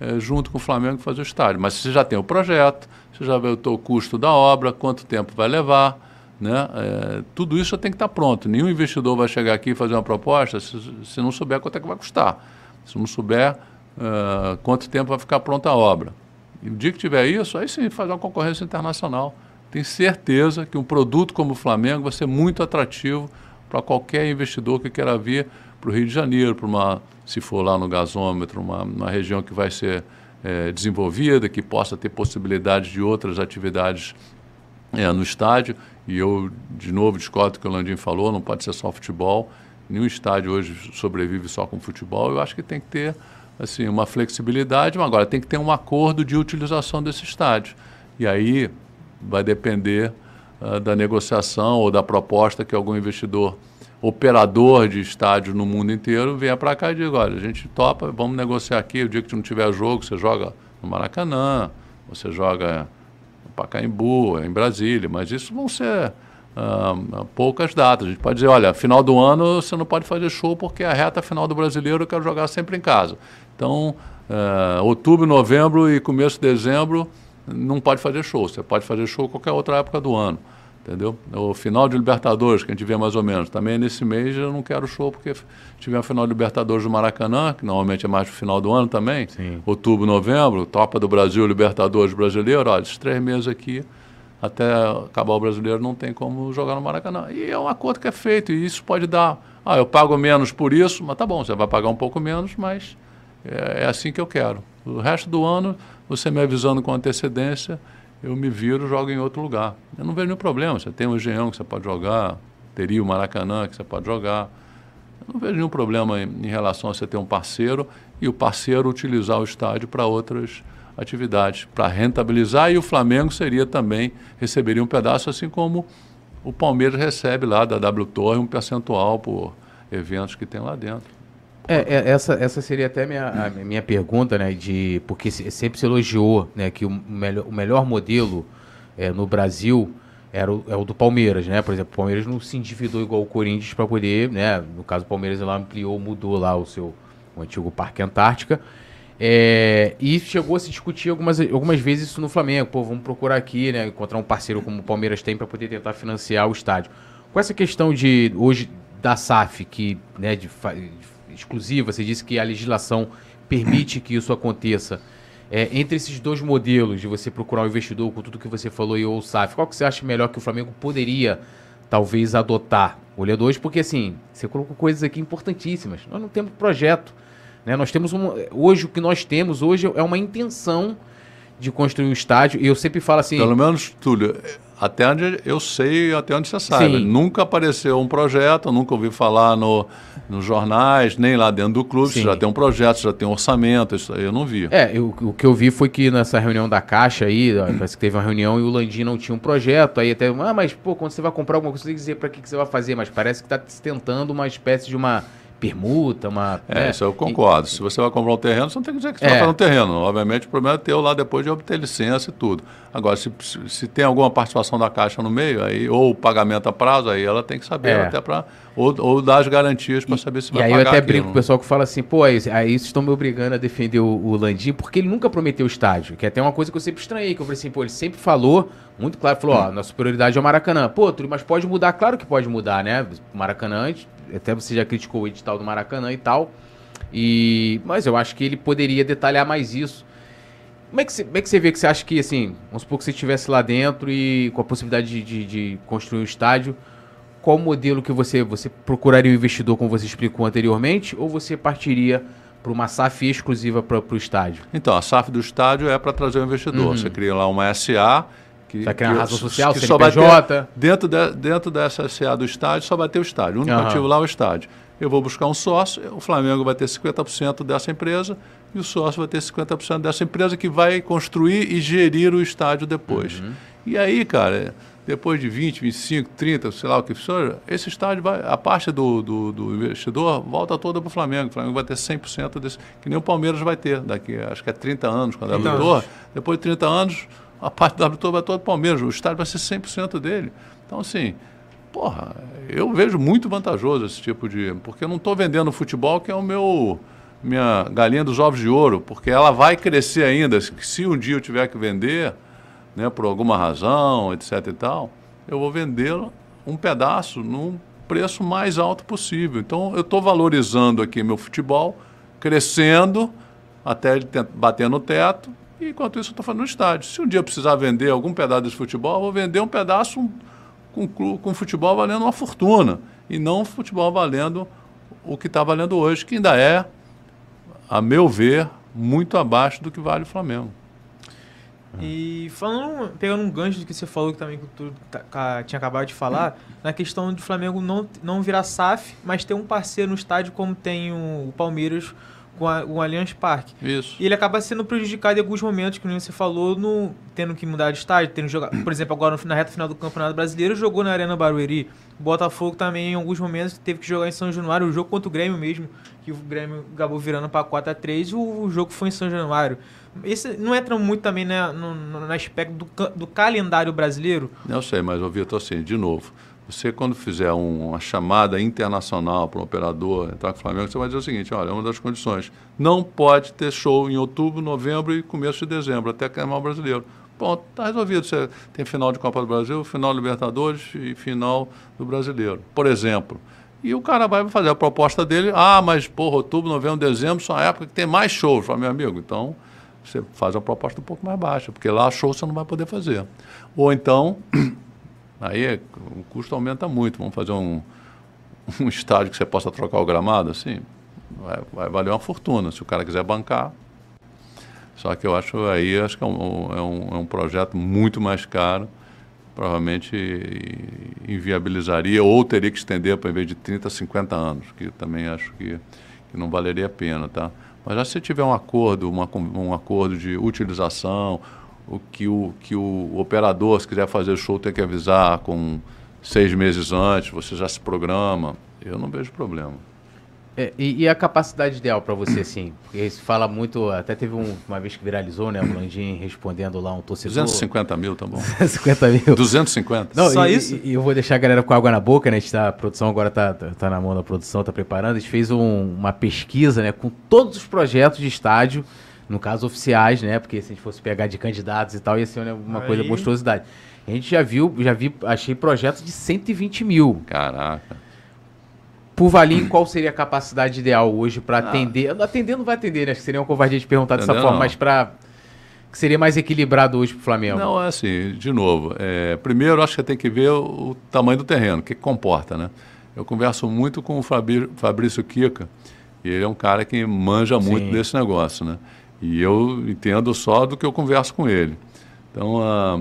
é, junto com o Flamengo fazer o estádio. Mas você já tem o projeto, você já vê o custo da obra, quanto tempo vai levar. Né? É, tudo isso tem que estar tá pronto. Nenhum investidor vai chegar aqui e fazer uma proposta se, se não souber quanto é que vai custar. Se não souber uh, quanto tempo vai ficar pronta a obra. E no dia que tiver isso, aí sim fazer uma concorrência internacional tenho certeza que um produto como o Flamengo vai ser muito atrativo para qualquer investidor que queira vir para o Rio de Janeiro, para uma, se for lá no gasômetro, uma, uma região que vai ser é, desenvolvida, que possa ter possibilidade de outras atividades é, no estádio. E eu, de novo, discordo que o Landim falou, não pode ser só futebol. Nenhum estádio hoje sobrevive só com futebol. Eu acho que tem que ter assim, uma flexibilidade, mas agora tem que ter um acordo de utilização desse estádio. E aí vai depender uh, da negociação ou da proposta que algum investidor, operador de estádio no mundo inteiro, venha para cá e diga, olha, a gente topa, vamos negociar aqui, o dia que não tiver jogo, você joga no Maracanã, você joga no Pacaembu, em Brasília, mas isso vão ser uh, poucas datas. A gente pode dizer, olha, final do ano você não pode fazer show porque a reta final do brasileiro eu quero jogar sempre em casa. Então, uh, outubro, novembro e começo de dezembro não pode fazer show. Você pode fazer show qualquer outra época do ano. Entendeu? O final de Libertadores, que a gente vê mais ou menos, também nesse mês eu não quero show, porque tiver o final de Libertadores do Maracanã, que normalmente é mais no final do ano também, Sim. outubro, novembro, Topa do Brasil, Libertadores brasileiro, olha, esses três meses aqui, até acabar o brasileiro, não tem como jogar no Maracanã. E é um acordo que é feito, e isso pode dar, ah, eu pago menos por isso, mas tá bom, você vai pagar um pouco menos, mas é, é assim que eu quero. O resto do ano, você me avisando com antecedência, eu me viro jogo em outro lugar. Eu não vejo nenhum problema. Você tem o Engenhão que você pode jogar, teria o Maracanã que você pode jogar. Eu não vejo nenhum problema em, em relação a você ter um parceiro e o parceiro utilizar o estádio para outras atividades, para rentabilizar. E o Flamengo seria também, receberia um pedaço, assim como o Palmeiras recebe lá da W Torre um percentual por eventos que tem lá dentro. É, é, essa, essa seria até minha, a minha pergunta, né? De, porque sempre se elogiou né, que o, melhor, o melhor modelo é, no Brasil era o, é o do Palmeiras, né? Por exemplo, o Palmeiras não se endividou igual o Corinthians para poder, né? No caso, o Palmeiras lá ampliou, mudou lá o seu o antigo Parque Antártica. É, e chegou a se discutir algumas, algumas vezes isso no Flamengo. Pô, vamos procurar aqui, né? Encontrar um parceiro como o Palmeiras tem para poder tentar financiar o estádio. Com essa questão de hoje da SAF, que né, de, exclusiva, você disse que a legislação permite que isso aconteça. É, entre esses dois modelos de você procurar um investidor com tudo que você falou e o SAF, qual que você acha melhor que o Flamengo poderia talvez adotar? Olhando hoje, porque assim, você colocou coisas aqui importantíssimas. Nós não temos projeto. Né? Nós temos um, hoje o que nós temos hoje é uma intenção de construir um estádio. E eu sempre falo assim. Pelo menos, Túlio, até onde eu sei, até onde você sabe. Sim. Nunca apareceu um projeto, nunca ouvi falar no, nos jornais, nem lá dentro do clube. Sim. Você já tem um projeto, você já tem um orçamento, isso aí eu não vi. É, eu, o que eu vi foi que nessa reunião da Caixa aí, parece que teve uma reunião e o Landim não tinha um projeto. Aí até, ah, mas pô, quando você vai comprar alguma coisa, você tem que dizer para que, que você vai fazer. Mas parece que está tentando uma espécie de uma permuta, uma. É, né? isso eu concordo. E... Se você vai comprar um terreno, você não tem que dizer que você é. vai fazer um terreno. Obviamente, o problema é ter lá depois de obter licença e tudo. Agora, se, se tem alguma participação da Caixa no meio, aí, ou pagamento a prazo, aí ela tem que saber é. até para. Ou, ou dar as garantias para saber se vai pagar. E aí eu até brinco com o pessoal que fala assim, pô, aí, aí estão me obrigando a defender o, o Landim, porque ele nunca prometeu estádio, que é até uma coisa que eu sempre estranhei, que eu falei assim, pô, ele sempre falou, muito claro, falou, ó, nossa prioridade é o Maracanã. Pô, mas pode mudar, claro que pode mudar, né? Maracanã, até você já criticou o edital do Maracanã e tal. E, mas eu acho que ele poderia detalhar mais isso. Como é que você, como é que você vê que você acha que, assim, vamos supor que você estivesse lá dentro e com a possibilidade de, de, de construir um estádio, qual modelo que você, você procuraria um investidor, como você explicou anteriormente, ou você partiria para uma SAF exclusiva para o estádio? Então, a SAF do estádio é para trazer o um investidor. Uhum. Você cria lá uma SA que, vai criar uma razão social, que CNPJ. Dentro, de, dentro dessa SA do estádio, só vai ter o estádio. O único uhum. ativo lá é o estádio. Eu vou buscar um sócio, o Flamengo vai ter 50% dessa empresa e o sócio vai ter 50% dessa empresa que vai construir e gerir o estádio depois. Uhum. E aí, cara, depois de 20, 25, 30, sei lá o que for, esse estádio vai, a parte do, do, do investidor volta toda para o Flamengo. O Flamengo vai ter 100% desse, que nem o Palmeiras vai ter daqui, acho que é 30 anos, quando é abriu. Depois de 30 anos, a parte da Abritoba vai todo Palmeiras, o estádio vai ser 100% dele. Então, assim, porra, eu vejo muito vantajoso esse tipo de. Porque eu não estou vendendo futebol, que é o meu minha galinha dos ovos de ouro, porque ela vai crescer ainda. Se um dia eu tiver que vender, né, por alguma razão, etc e tal, eu vou vendê-la um pedaço num preço mais alto possível. Então, eu estou valorizando aqui meu futebol, crescendo até ele bater no teto e enquanto isso eu estou fazendo estádio. Se um dia eu precisar vender algum pedaço desse futebol, eu vou vender um pedaço com, com futebol valendo uma fortuna e não futebol valendo o que está valendo hoje, que ainda é, a meu ver, muito abaixo do que vale o Flamengo. E falando, pegando um gancho do que você falou que também que tu tá, tinha acabado de falar, na questão de Flamengo não, não virar SAF, mas ter um parceiro no estádio como tem o Palmeiras com, a, o Allianz Parque. Isso. E ele acaba sendo prejudicado em alguns momentos, que você falou, no, tendo que mudar de estádio, tendo jogar, por exemplo, agora na reta final do Campeonato Brasileiro, jogou na Arena Barueri. O Botafogo também, em alguns momentos, teve que jogar em São Januário, o jogo contra o Grêmio mesmo, que o Grêmio acabou virando para 4 a 3 o, o jogo foi em São Januário. Esse não entra muito também né, no, no aspecto do, do calendário brasileiro? Eu sei, mas, ô Vitor, assim, de novo, você, quando fizer um, uma chamada internacional para um operador entrar com o Flamengo, você vai dizer o seguinte: olha, é uma das condições. Não pode ter show em outubro, novembro e começo de dezembro, até Carnaval Brasileiro. Ponto, está resolvido. Você tem final de Copa do Brasil, final do Libertadores e final do Brasileiro. Por exemplo. E o cara vai fazer a proposta dele. Ah, mas, porra, outubro, novembro, dezembro são a época que tem mais shows. Meu amigo, então você faz uma proposta um pouco mais baixa, porque lá show você não vai poder fazer. Ou então Aí o custo aumenta muito. Vamos fazer um, um estádio que você possa trocar o gramado, assim, vai, vai, valer uma fortuna, se o cara quiser bancar. Só que eu acho aí acho que é um, é um, é um projeto muito mais caro, provavelmente inviabilizaria ou teria que estender para em vez de 30, 50 anos, que também acho que, que não valeria a pena, tá? Mas já se tiver um acordo, uma, um acordo de utilização, o que o, que o operador, se quiser fazer show, tem que avisar com seis meses antes, você já se programa. Eu não vejo problema. É, e, e, a capacidade ideal para você, assim? Porque se fala muito, até teve um, uma vez que viralizou, né? O Landim respondendo lá um torcedor. 250 mil, tá bom. 250 mil. 250. Não, Só e, isso? E, e, eu vou deixar a galera com água na boca, né? A, tá, a produção agora tá, tá, tá, na mão da produção, tá preparando. A gente fez um, uma pesquisa, né? Com todos os projetos de estádio no caso oficiais, né? Porque se a gente fosse pegar de candidatos e tal, ia ser uma Aí... coisa monstruosidade. A gente já viu, já vi, achei projetos de 120 mil. Caraca. Por Valim, qual seria a capacidade ideal hoje para ah. atender? Atender não vai atender, né? Acho que seria uma covardia de perguntar dessa forma, não. mas para que seria mais equilibrado hoje para o Flamengo? Não, é assim, de novo. É, primeiro, acho que tem que ver o, o tamanho do terreno, o que, que comporta, né? Eu converso muito com o Fabrício Kika, e ele é um cara que manja muito Sim. desse negócio, né? E eu entendo só do que eu converso com ele. Então, ah,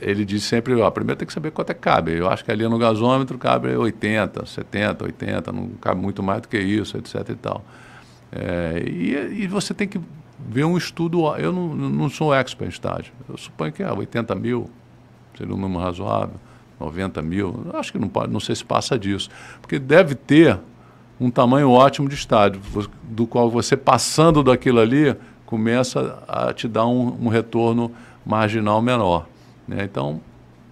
ele diz sempre, ó, primeiro tem que saber quanto é que cabe. Eu acho que ali no gasômetro cabe 80, 70, 80, não cabe muito mais do que isso, etc e tal. É, e, e, você tem que ver um estudo, eu não, não sou expert em estágio, eu suponho que é 80 mil seria um número razoável, 90 mil, acho que não, pode, não sei se passa disso, porque deve ter um tamanho ótimo de estádio, do qual você passando daquilo ali começa a te dar um, um retorno marginal menor. Né? Então,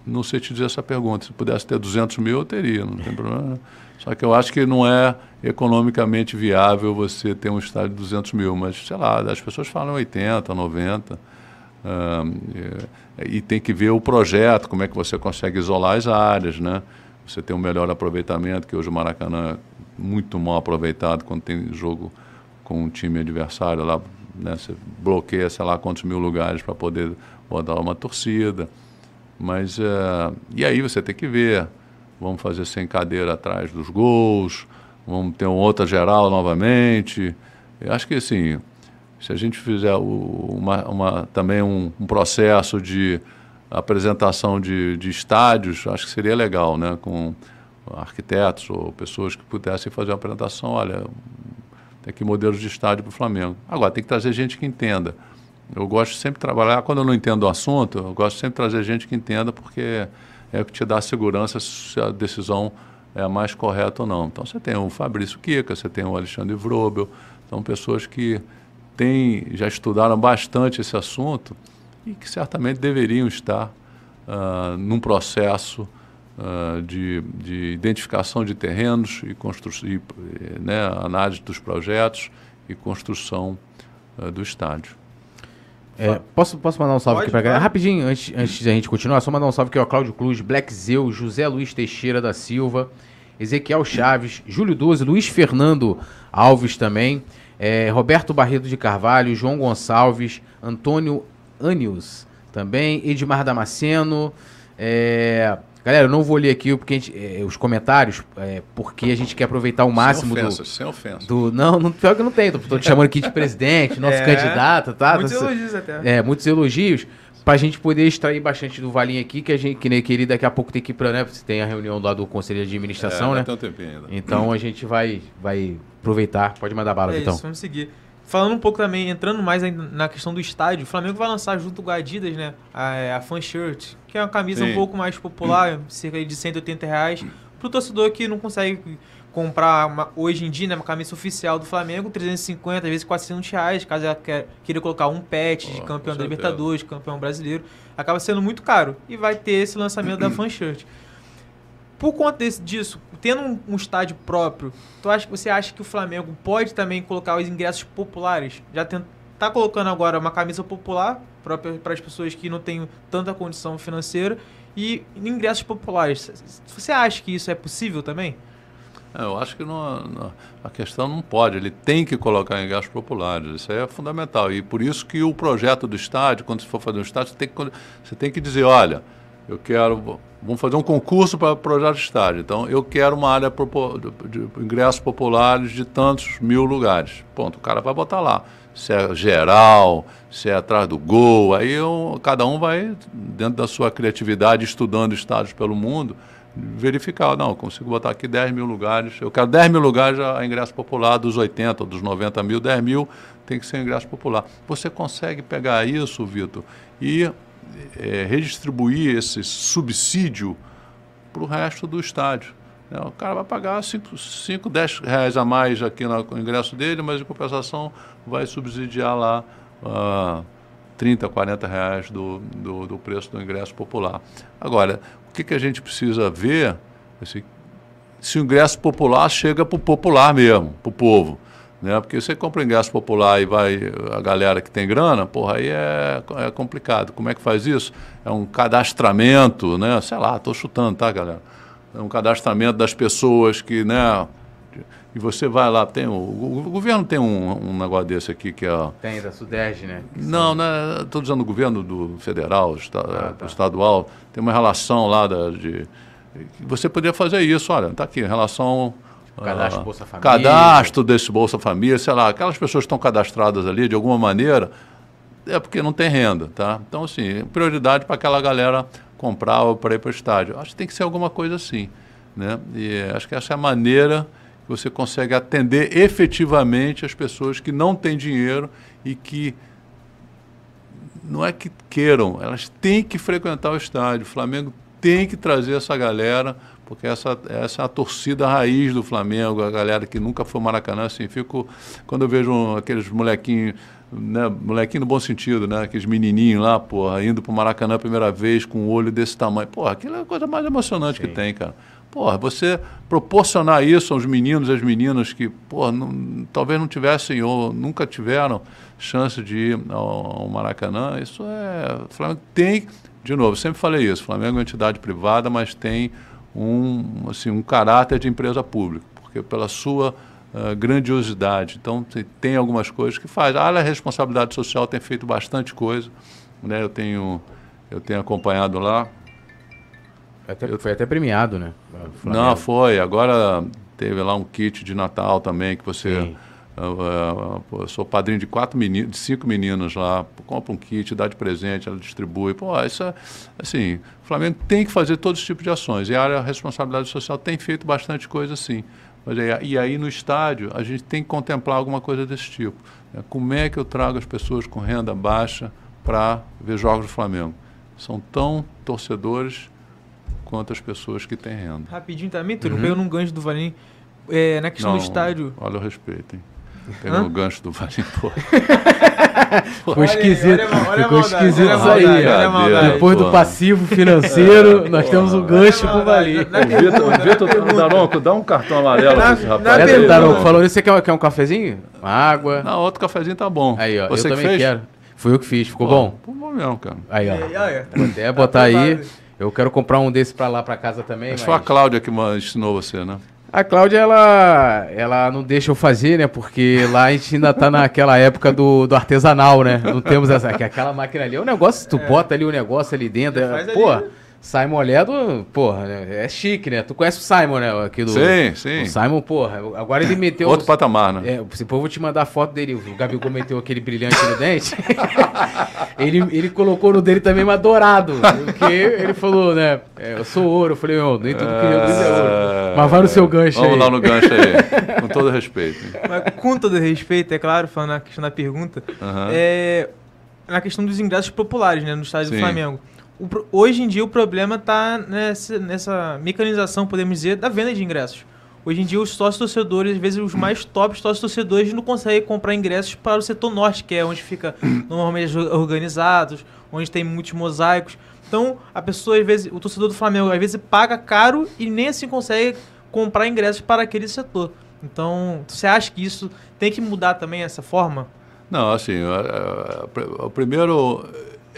não sei te dizer essa pergunta. Se pudesse ter 200 mil, eu teria, não tem problema. Só que eu acho que não é economicamente viável você ter um estádio de 200 mil, mas, sei lá, as pessoas falam 80, 90. e, e tem que ver o projeto, como é que você consegue isolar as áreas, né? Você tem um melhor aproveitamento, que hoje o Maracanã muito mal aproveitado quando tem jogo com um time adversário lá, né, você bloqueia, sei lá, quantos mil lugares para poder botar uma torcida. Mas, é, e aí você tem que ver, vamos fazer sem cadeira atrás dos gols, vamos ter uma outra geral novamente. Eu acho que, assim, se a gente fizer uma, uma, também um, um, processo de apresentação de, de estádios, acho que seria legal, né, com arquitetos ou pessoas que pudessem fazer uma apresentação, olha, tem aqui modelos de estádio para o Flamengo. Agora, tem que trazer gente que entenda. Eu gosto sempre de trabalhar, quando eu não entendo o assunto, eu gosto sempre de trazer gente que entenda, porque é o que te dá segurança se a decisão é a mais correta ou não. Então, você tem o Fabrício Kika, você tem o Alexandre Vrobel, são pessoas que têm, já estudaram bastante esse assunto e que certamente deveriam estar uh, num processo uh, de, de, identificação de terrenos e, construção, né, análise dos projetos e construção uh, do estádio. É, posso, posso mandar um salve Pode, aqui pra galera? Rapidinho, antes, antes da gente continuar, só mandar um salve aqui, ó. Cláudio Cruz, Black Zeu, José Luiz Teixeira da Silva, Ezequiel Chaves, Júlio Doze, Luiz Fernando Alves também, é, Roberto Barreto de Carvalho, João Gonçalves, Antônio Anius também, Edmar Damasceno, é, Galera, eu não vou ler aqui porque gente- é, os comentários, é, porque a gente quer aproveitar o máximo sem do, ofensas, sem ofensas. do. Não, não, pior que não tem. Tô, tô te chamando aqui de presidente, nosso É, candidato, tá? Muitos Tá- elogios até. É, muitos elogios. Pra gente poder extrair bastante do Valinho aqui, que a gente, que nem queria, daqui a pouco tem que ir pra, né? Você tem a reunião lá do Conselho de Administração, é, né? Tem tempinho ainda. Então a gente vai, vai aproveitar. Pode mandar bala, É então. isso, vamos seguir. Falando um pouco também, entrando mais na questão do estádio, o Flamengo vai lançar junto com a Adidas, né? A, a Fan Shirt, que é uma camisa Sim. um pouco mais popular, cerca de 180 reais. Pro torcedor que não consegue comprar uma- hoje em dia, né, uma camisa oficial do Flamengo, 350, às vezes 400 reais, caso ela quer, queira colocar um patch de campeão da. Libertadores, campeão brasileiro, acaba sendo muito caro. E vai ter esse lançamento da Fan Shirt. Por conta desse- disso, tendo um, um estádio próprio, tu acha, você acha que o Flamengo pode também colocar os ingressos populares? Já tem, tá colocando agora uma camisa popular para as pessoas que não têm tanta condição financeira e ingressos populares. Você acha que isso é possível também? É, eu acho que não- não- a questão não pode, ele tem que colocar gastos populares, isso é fundamental. E por isso que o projeto do estádio, quando você for fazer um estádio, você tem que, você tem que dizer, olha, eu quero, vamos fazer um concurso para projeto de estádio, então eu quero uma área de, ingressos populares de tantos mil lugares. Ponto, o cara vai botar lá. Se é geral, se é atrás do gol, aí eu- cada um vai, dentro da sua criatividade, estudando estádios pelo mundo, verificar, não, consigo botar aqui 10 mil lugares, eu quero 10 mil lugares a ingresso popular, dos 80, dos 90 mil, 10 mil tem que ser ingresso popular. Você consegue pegar isso, Vitor, e eh, redistribuir esse subsídio para o resto do estádio. né? O cara vai pagar 5, 10 reais a mais aqui no ingresso dele, mas em compensação vai subsidiar lá ah, 30, 40 reais do, do, do preço do ingresso popular. Agora, o que, que a gente precisa ver assim, se o ingresso popular chega para o popular mesmo, para o povo. Né? Porque você compra ingresso popular e vai a galera que tem grana, porra, aí é, é complicado. Como é que faz isso? É um cadastramento, né? Sei lá, estou chutando, tá, galera? É um cadastramento das pessoas que, né? E você vai lá, tem o, o, o governo tem um, um negócio desse aqui que é. Tem, da Sudeste, né? Que Não, não estou dizendo o governo do federal, esta, Ah, tá. estadual, tem uma relação lá da, de. Você poderia fazer isso, olha, está aqui, em relação. Cadastro ah, Bolsa Família. Cadastro desse Bolsa Família, sei lá, aquelas pessoas que estão cadastradas ali, de alguma maneira, é porque não tem renda, tá? Então, assim, prioridade para aquela galera comprar ou para ir para o estádio. Acho que tem que ser alguma coisa assim, né? E acho que essa é a maneira que você consegue atender efetivamente as pessoas que não têm dinheiro e que não é que queiram, elas têm que frequentar o estádio. O Flamengo tem que trazer essa galera, porque essa, essa é a torcida raiz do Flamengo, a galera que nunca foi Maracanã, assim, fico, quando eu vejo aqueles molequinhos, né, molequinho no bom sentido, né, aqueles menininhos lá, porra, indo pro Maracanã a primeira vez com um olho desse tamanho, porra, aquilo é a coisa mais emocionante que Sim. tem, cara. Porra, você proporcionar isso aos meninos e às meninas que, porra, não- talvez não tivessem ou nunca tiveram chance de ir ao, ao Maracanã, isso é. O Flamengo tem, de novo, sempre falei isso, o Flamengo é uma entidade privada, mas tem um, assim, um caráter de empresa pública, porque pela sua ah, grandiosidade. Então, tem- algumas coisas que faz. A área da responsabilidade social tem feito bastante coisa. Né? Eu, tenho, eu tenho acompanhado lá. Até, foi até premiado, né? Não, foi. Agora teve lá um kit de Natal também que você. Sim. Eu, sou padrinho de quatro meninos, de cinco meninas lá, compra um kit, dá de presente, ela distribui. Pô, isso é, assim, o Flamengo tem que fazer todo esse tipo de ações. E a área da responsabilidade social tem feito bastante coisa assim. E aí no estádio a gente tem que contemplar alguma coisa desse tipo. né? Como é que eu trago as pessoas com renda baixa para ver jogos do Flamengo? São tão torcedores quanto as pessoas que têm renda. Rapidinho também, Túlio, Uhum. pegando um gancho do Valim, é, na questão Não, do estádio. Olha o respeito, hein? Pegou Hã? o gancho do Valim, pô. Ficou esquisito. olha olha Ficou maldade, esquisito isso aí. olha. Depois do passivo financeiro, nós temos um gancho maldade. Valim. Na pergunta, na pergunta. Daronco, dá um cartão amarelo pra esse rapaz. É, Daronco, falou isso, você quer, quer um cafezinho? Uma água? Não, outro cafezinho tá bom. Aí, ó, Você eu que também fez? quero. Fui eu que fiz, ficou Pô, bom? Pô, bom mesmo, cara. Aí, ó. É. Vou até botar aí. Aprovado. Eu quero comprar um desse pra lá pra casa também. Mas mas- foi a Cláudia que ensinou você, né? A Cláudia, ela, ela não deixa eu fazer, né? Porque lá a gente ainda tá naquela época do, do artesanal, né? Não temos essa, que aquela máquina ali. É um negócio, tu bota ali o negócio ali dentro. É, ali, Simon Ledo, porra, né, é chique, né? Tu conhece o Simon, né? Aqui do, Sim, sim. O Simon, porra, agora ele meteu. Outro patamar, né? É, se eu vou te mandar a foto dele, o Gabigol meteu aquele brilhante no dente. ele, ele colocou no dele também, mas dourado. Porque ele falou, né? é, eu sou ouro. Eu falei, não, nem tudo que eu é ouro. Mas vai no seu gancho Vamos aí. lá no gancho aí. com todo respeito. Mas com todo respeito, é claro, falando na questão da pergunta, Aham. é na questão dos ingressos populares, né, no estádio Sim. do Flamengo. O hoje em dia o problema está nessa, nessa mecanização, podemos dizer, da venda de ingressos. Hoje em dia os sócios torcedores, às vezes os mais tops sócios torcedores não conseguem comprar ingressos para o setor norte, que é onde fica normalmente organizados, onde tem muitos mosaicos. Então, a pessoa, às vezes, o torcedor do Flamengo, às vezes paga caro e nem assim consegue comprar ingressos para aquele setor. Então, você acha que isso tem que mudar também essa forma? Não, assim, o primeiro,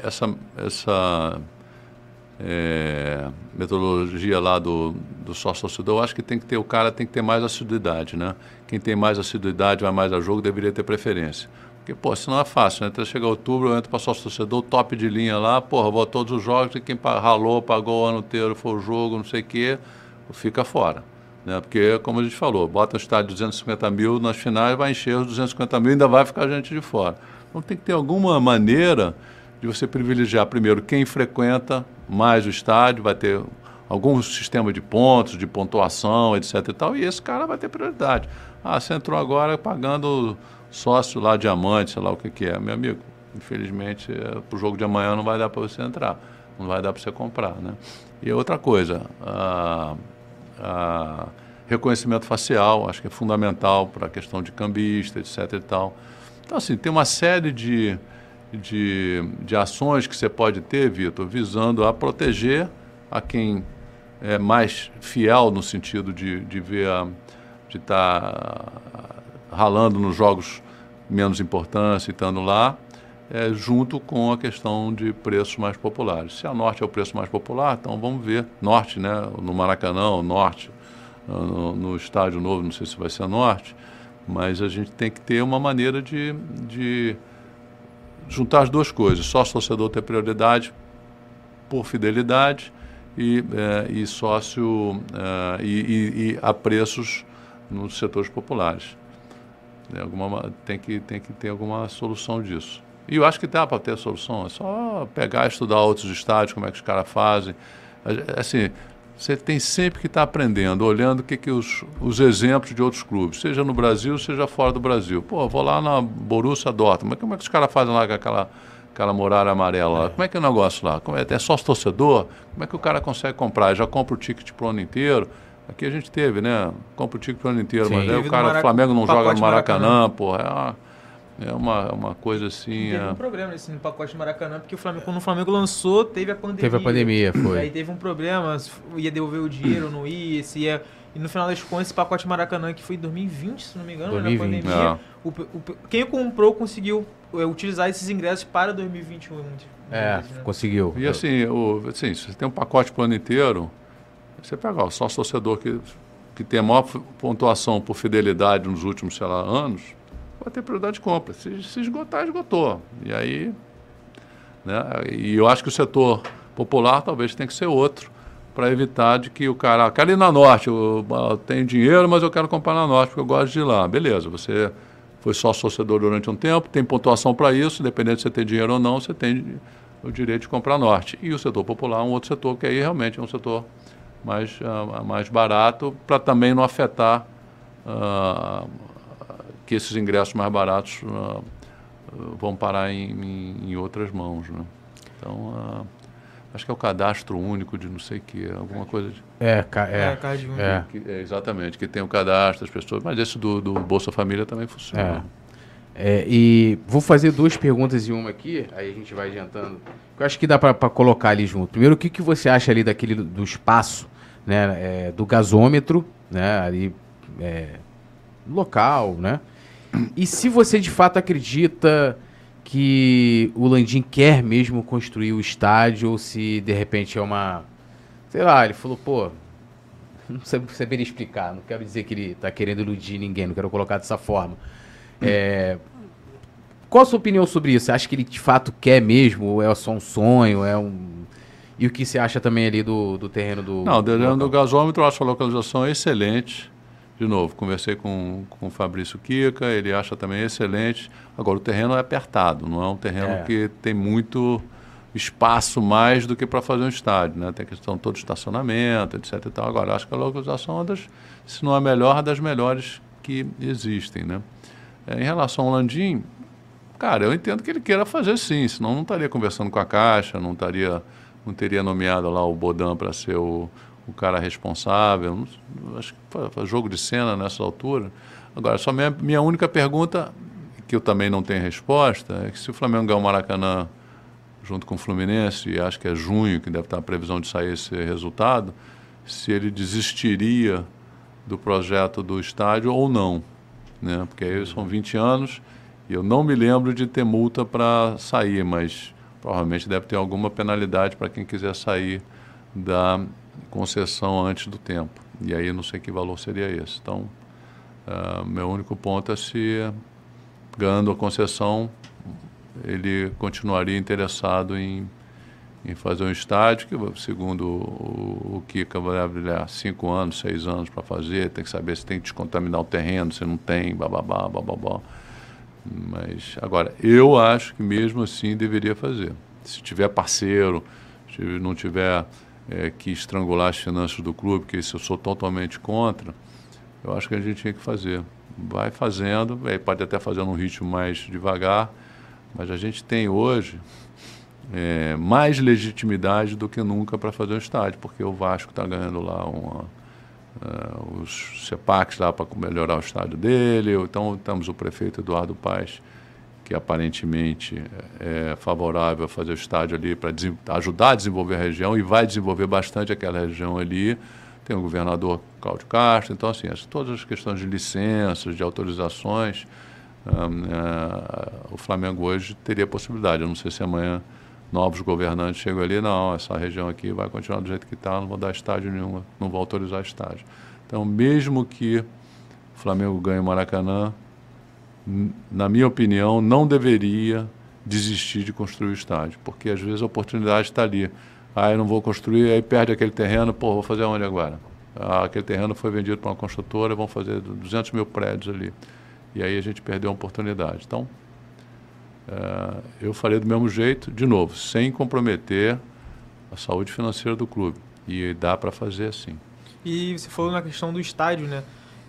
essa, essa é, metodologia lá do, do sócio torcedor, eu acho que tem que ter, o cara tem que ter mais assiduidade, né? Quem tem mais assiduidade, vai mais a jogo, deveria ter preferência. Porque, pô, senão é fácil, né? Até chegar outubro, eu entro para sócio torcedor, top de linha lá, porra, vou a todos os jogos, e quem ralou, pagou o ano inteiro, foi o jogo, não sei o quê, fica fora. Né? Porque, como a gente falou, bota um estádio de 250 mil nas finais, vai encher os 250 mil ainda vai ficar gente de fora. Então tem que ter alguma maneira de você privilegiar primeiro quem frequenta mais o estádio, vai ter algum sistema de pontos, de pontuação, etc e tal, e esse cara vai ter prioridade. Ah, você entrou agora pagando sócio lá, diamante, sei lá o que, que é. Meu amigo, infelizmente, para o jogo de amanhã não vai dar para você entrar, não vai dar para você comprar, né? E outra coisa, reconhecimento facial, acho que é fundamental para a questão de cambista, etc e tal. Então, assim, tem uma série de, de, de ações que você pode ter, Vitor, visando a proteger a quem é mais fiel no sentido de, de ver a, de estar ralando nos jogos menos importantes e estando lá, é, junto com a questão de preços mais populares. Se a Norte é o preço mais popular, então vamos ver. Norte, né, no Maracanã, o Norte, no, no Estádio Novo, não sei se vai ser a Norte, mas a gente tem que ter uma maneira de, de juntar as duas coisas. Sócio torcedor ter prioridade por fidelidade e, eh, e sócio eh, e, e- a preços nos setores populares. Tem, alguma, ma- tem, que, tem que ter alguma solução disso. E eu acho que dá para ter solução. É só pegar estudar outros estádios, como é que os caras fazem. A- Assim, você tem sempre que estar aprendendo, olhando o que, que os, os exemplos de outros clubes, seja no Brasil, seja fora do Brasil. Pô, vou lá na Borussia Dortmund, mas como é que os caras fazem lá com aquela, aquela muralha amarela lá? Como é que é o negócio lá? É, é sócio torcedor? Como é que o cara consegue comprar? Já compra o ticket pro ano inteiro? Aqui a gente teve, né? Compra o ticket pro ano inteiro, Sim. mas aí o cara, o Flamengo não joga no Maracanã, Maracanã. porra. É uma, é uma, uma coisa assim. Teve é- um problema nesse pacote Maracanã, porque o Flamengo, quando o Flamengo lançou, teve a pandemia. Teve a pandemia, foi. Aí teve um problema, ia devolver o dinheiro, não ia, se ia. E no final das contas, esse pacote Maracanã, que foi em 2020, se não me engano, 2020. na pandemia, É. o, o- quem comprou conseguiu é, utilizar esses ingressos para 2021. muitas É, vezes, né? conseguiu. E assim, o, assim, se você tem um pacote pro ano inteiro, você pega o sócio torcedor que, que tem a maior pontuação por fidelidade nos últimos, sei lá, anos, vai ter prioridade de compra. Se, se esgotar, esgotou. E aí. Né? E eu acho que o setor popular talvez tenha que ser outro, para evitar de que o cara. Ah, quero ir na norte, eu, ah, tenho dinheiro, mas eu quero comprar na norte, porque eu gosto de ir lá. Beleza, você foi sócio torcedor durante um tempo, tem pontuação para isso, independente de você ter dinheiro ou não, você tem o direito de comprar norte. E o setor popular é um outro setor que aí realmente é um setor mais, ah, mais barato, para também não afetar ah, que esses ingressos mais baratos ah, vão parar em, em, em outras mãos. Né? Então, ah, acho que é o cadastro único de não sei o que, alguma coisa de. É, ca- É, é. É. que- é, exatamente, que tem o cadastro das pessoas, mas esse do, do Bolsa Família também funciona. É, e vou fazer duas perguntas em uma aqui, aí a gente vai adiantando. Eu acho que dá para colocar ali junto. Primeiro, o que, que você acha ali daquele do- do espaço, né, é, do gasômetro, né, ali é, local, né? E se você de fato acredita que o Landim quer mesmo construir o estádio ou se de repente é uma, sei lá, ele falou, pô, não sei saberia explicar, não quero dizer que ele está querendo iludir ninguém, não quero colocar dessa forma. É, qual a sua opinião sobre isso? Você acha que ele de fato quer mesmo? Ou é só um sonho? É um... E o que você acha também ali do, do terreno do. Não, o terreno do local? gasômetro, eu acho a localização excelente. De novo, conversei com, com o Fabrício Kika, ele acha também excelente. Agora, o terreno é apertado, não é um terreno É. que tem muito espaço mais do que para fazer um estádio, né? Tem questão todo de estacionamento, etc e tal. Agora, acho que a localização é uma das, se não a melhor, das melhores que existem, né? É, em relação ao Landim, cara, eu entendo que ele queira fazer sim, senão não estaria conversando com a Caixa, não estaria, não teria nomeado lá o Bodan para ser o, o cara responsável. Acho que foi jogo de cena nessa altura. Agora, só minha, minha única pergunta, que eu também não tenho resposta, é que se o Flamengo ganhar o Maracanã junto com o Fluminense, e acho que é junho que deve estar a previsão de sair esse resultado, se ele desistiria do projeto do estádio ou não. Né? Porque aí são 20 anos e eu não me lembro de ter multa para sair, mas provavelmente deve ter alguma penalidade para quem quiser sair da concessão antes do tempo. E aí não sei que valor seria esse. Então, ah, meu único ponto é se, ganhando a concessão, ele continuaria interessado em, em fazer um estádio, que segundo o, o Kika vai levar cinco anos, seis anos para fazer, tem que saber se tem que descontaminar o terreno, se não tem, bababá, bababá. Mas, agora, eu acho que mesmo assim deveria fazer. Se tiver parceiro, se não tiver eh, que estrangular as finanças do clube, que isso eu sou totalmente contra, eu acho que a gente tinha que fazer. Vai fazendo, pode até fazer num ritmo mais devagar, mas a gente tem hoje eh, mais legitimidade do que nunca para fazer um estádio, porque o Vasco está ganhando lá uma, eh, os CEPACs lá para melhorar o estádio dele, então temos o prefeito Eduardo Paes, que aparentemente é favorável a fazer o estádio ali para ajudar a desenvolver a região e vai desenvolver bastante aquela região ali. Tem o governador Cláudio Castro, então assim, as, todas as questões de licenças, de autorizações, hum, eh, o Flamengo hoje teria possibilidade. Eu não sei se amanhã novos governantes chegam ali, não, essa região aqui vai continuar do jeito que está, não vou dar estádio nenhum, não vou autorizar estádio. Então, mesmo que o Flamengo ganhe o Maracanã, na minha opinião, não deveria desistir de construir o estádio, porque às vezes a oportunidade está ali. Ah, eu não vou construir, aí perde aquele terreno, pô, vou fazer onde agora? Ah, aquele terreno foi vendido para uma construtora, vão fazer 200 mil prédios ali. E aí a gente perdeu a oportunidade. Então, eh, eu farei do mesmo jeito, de novo, sem comprometer a saúde financeira do clube. E dá para fazer assim. E você falou na questão do estádio, né?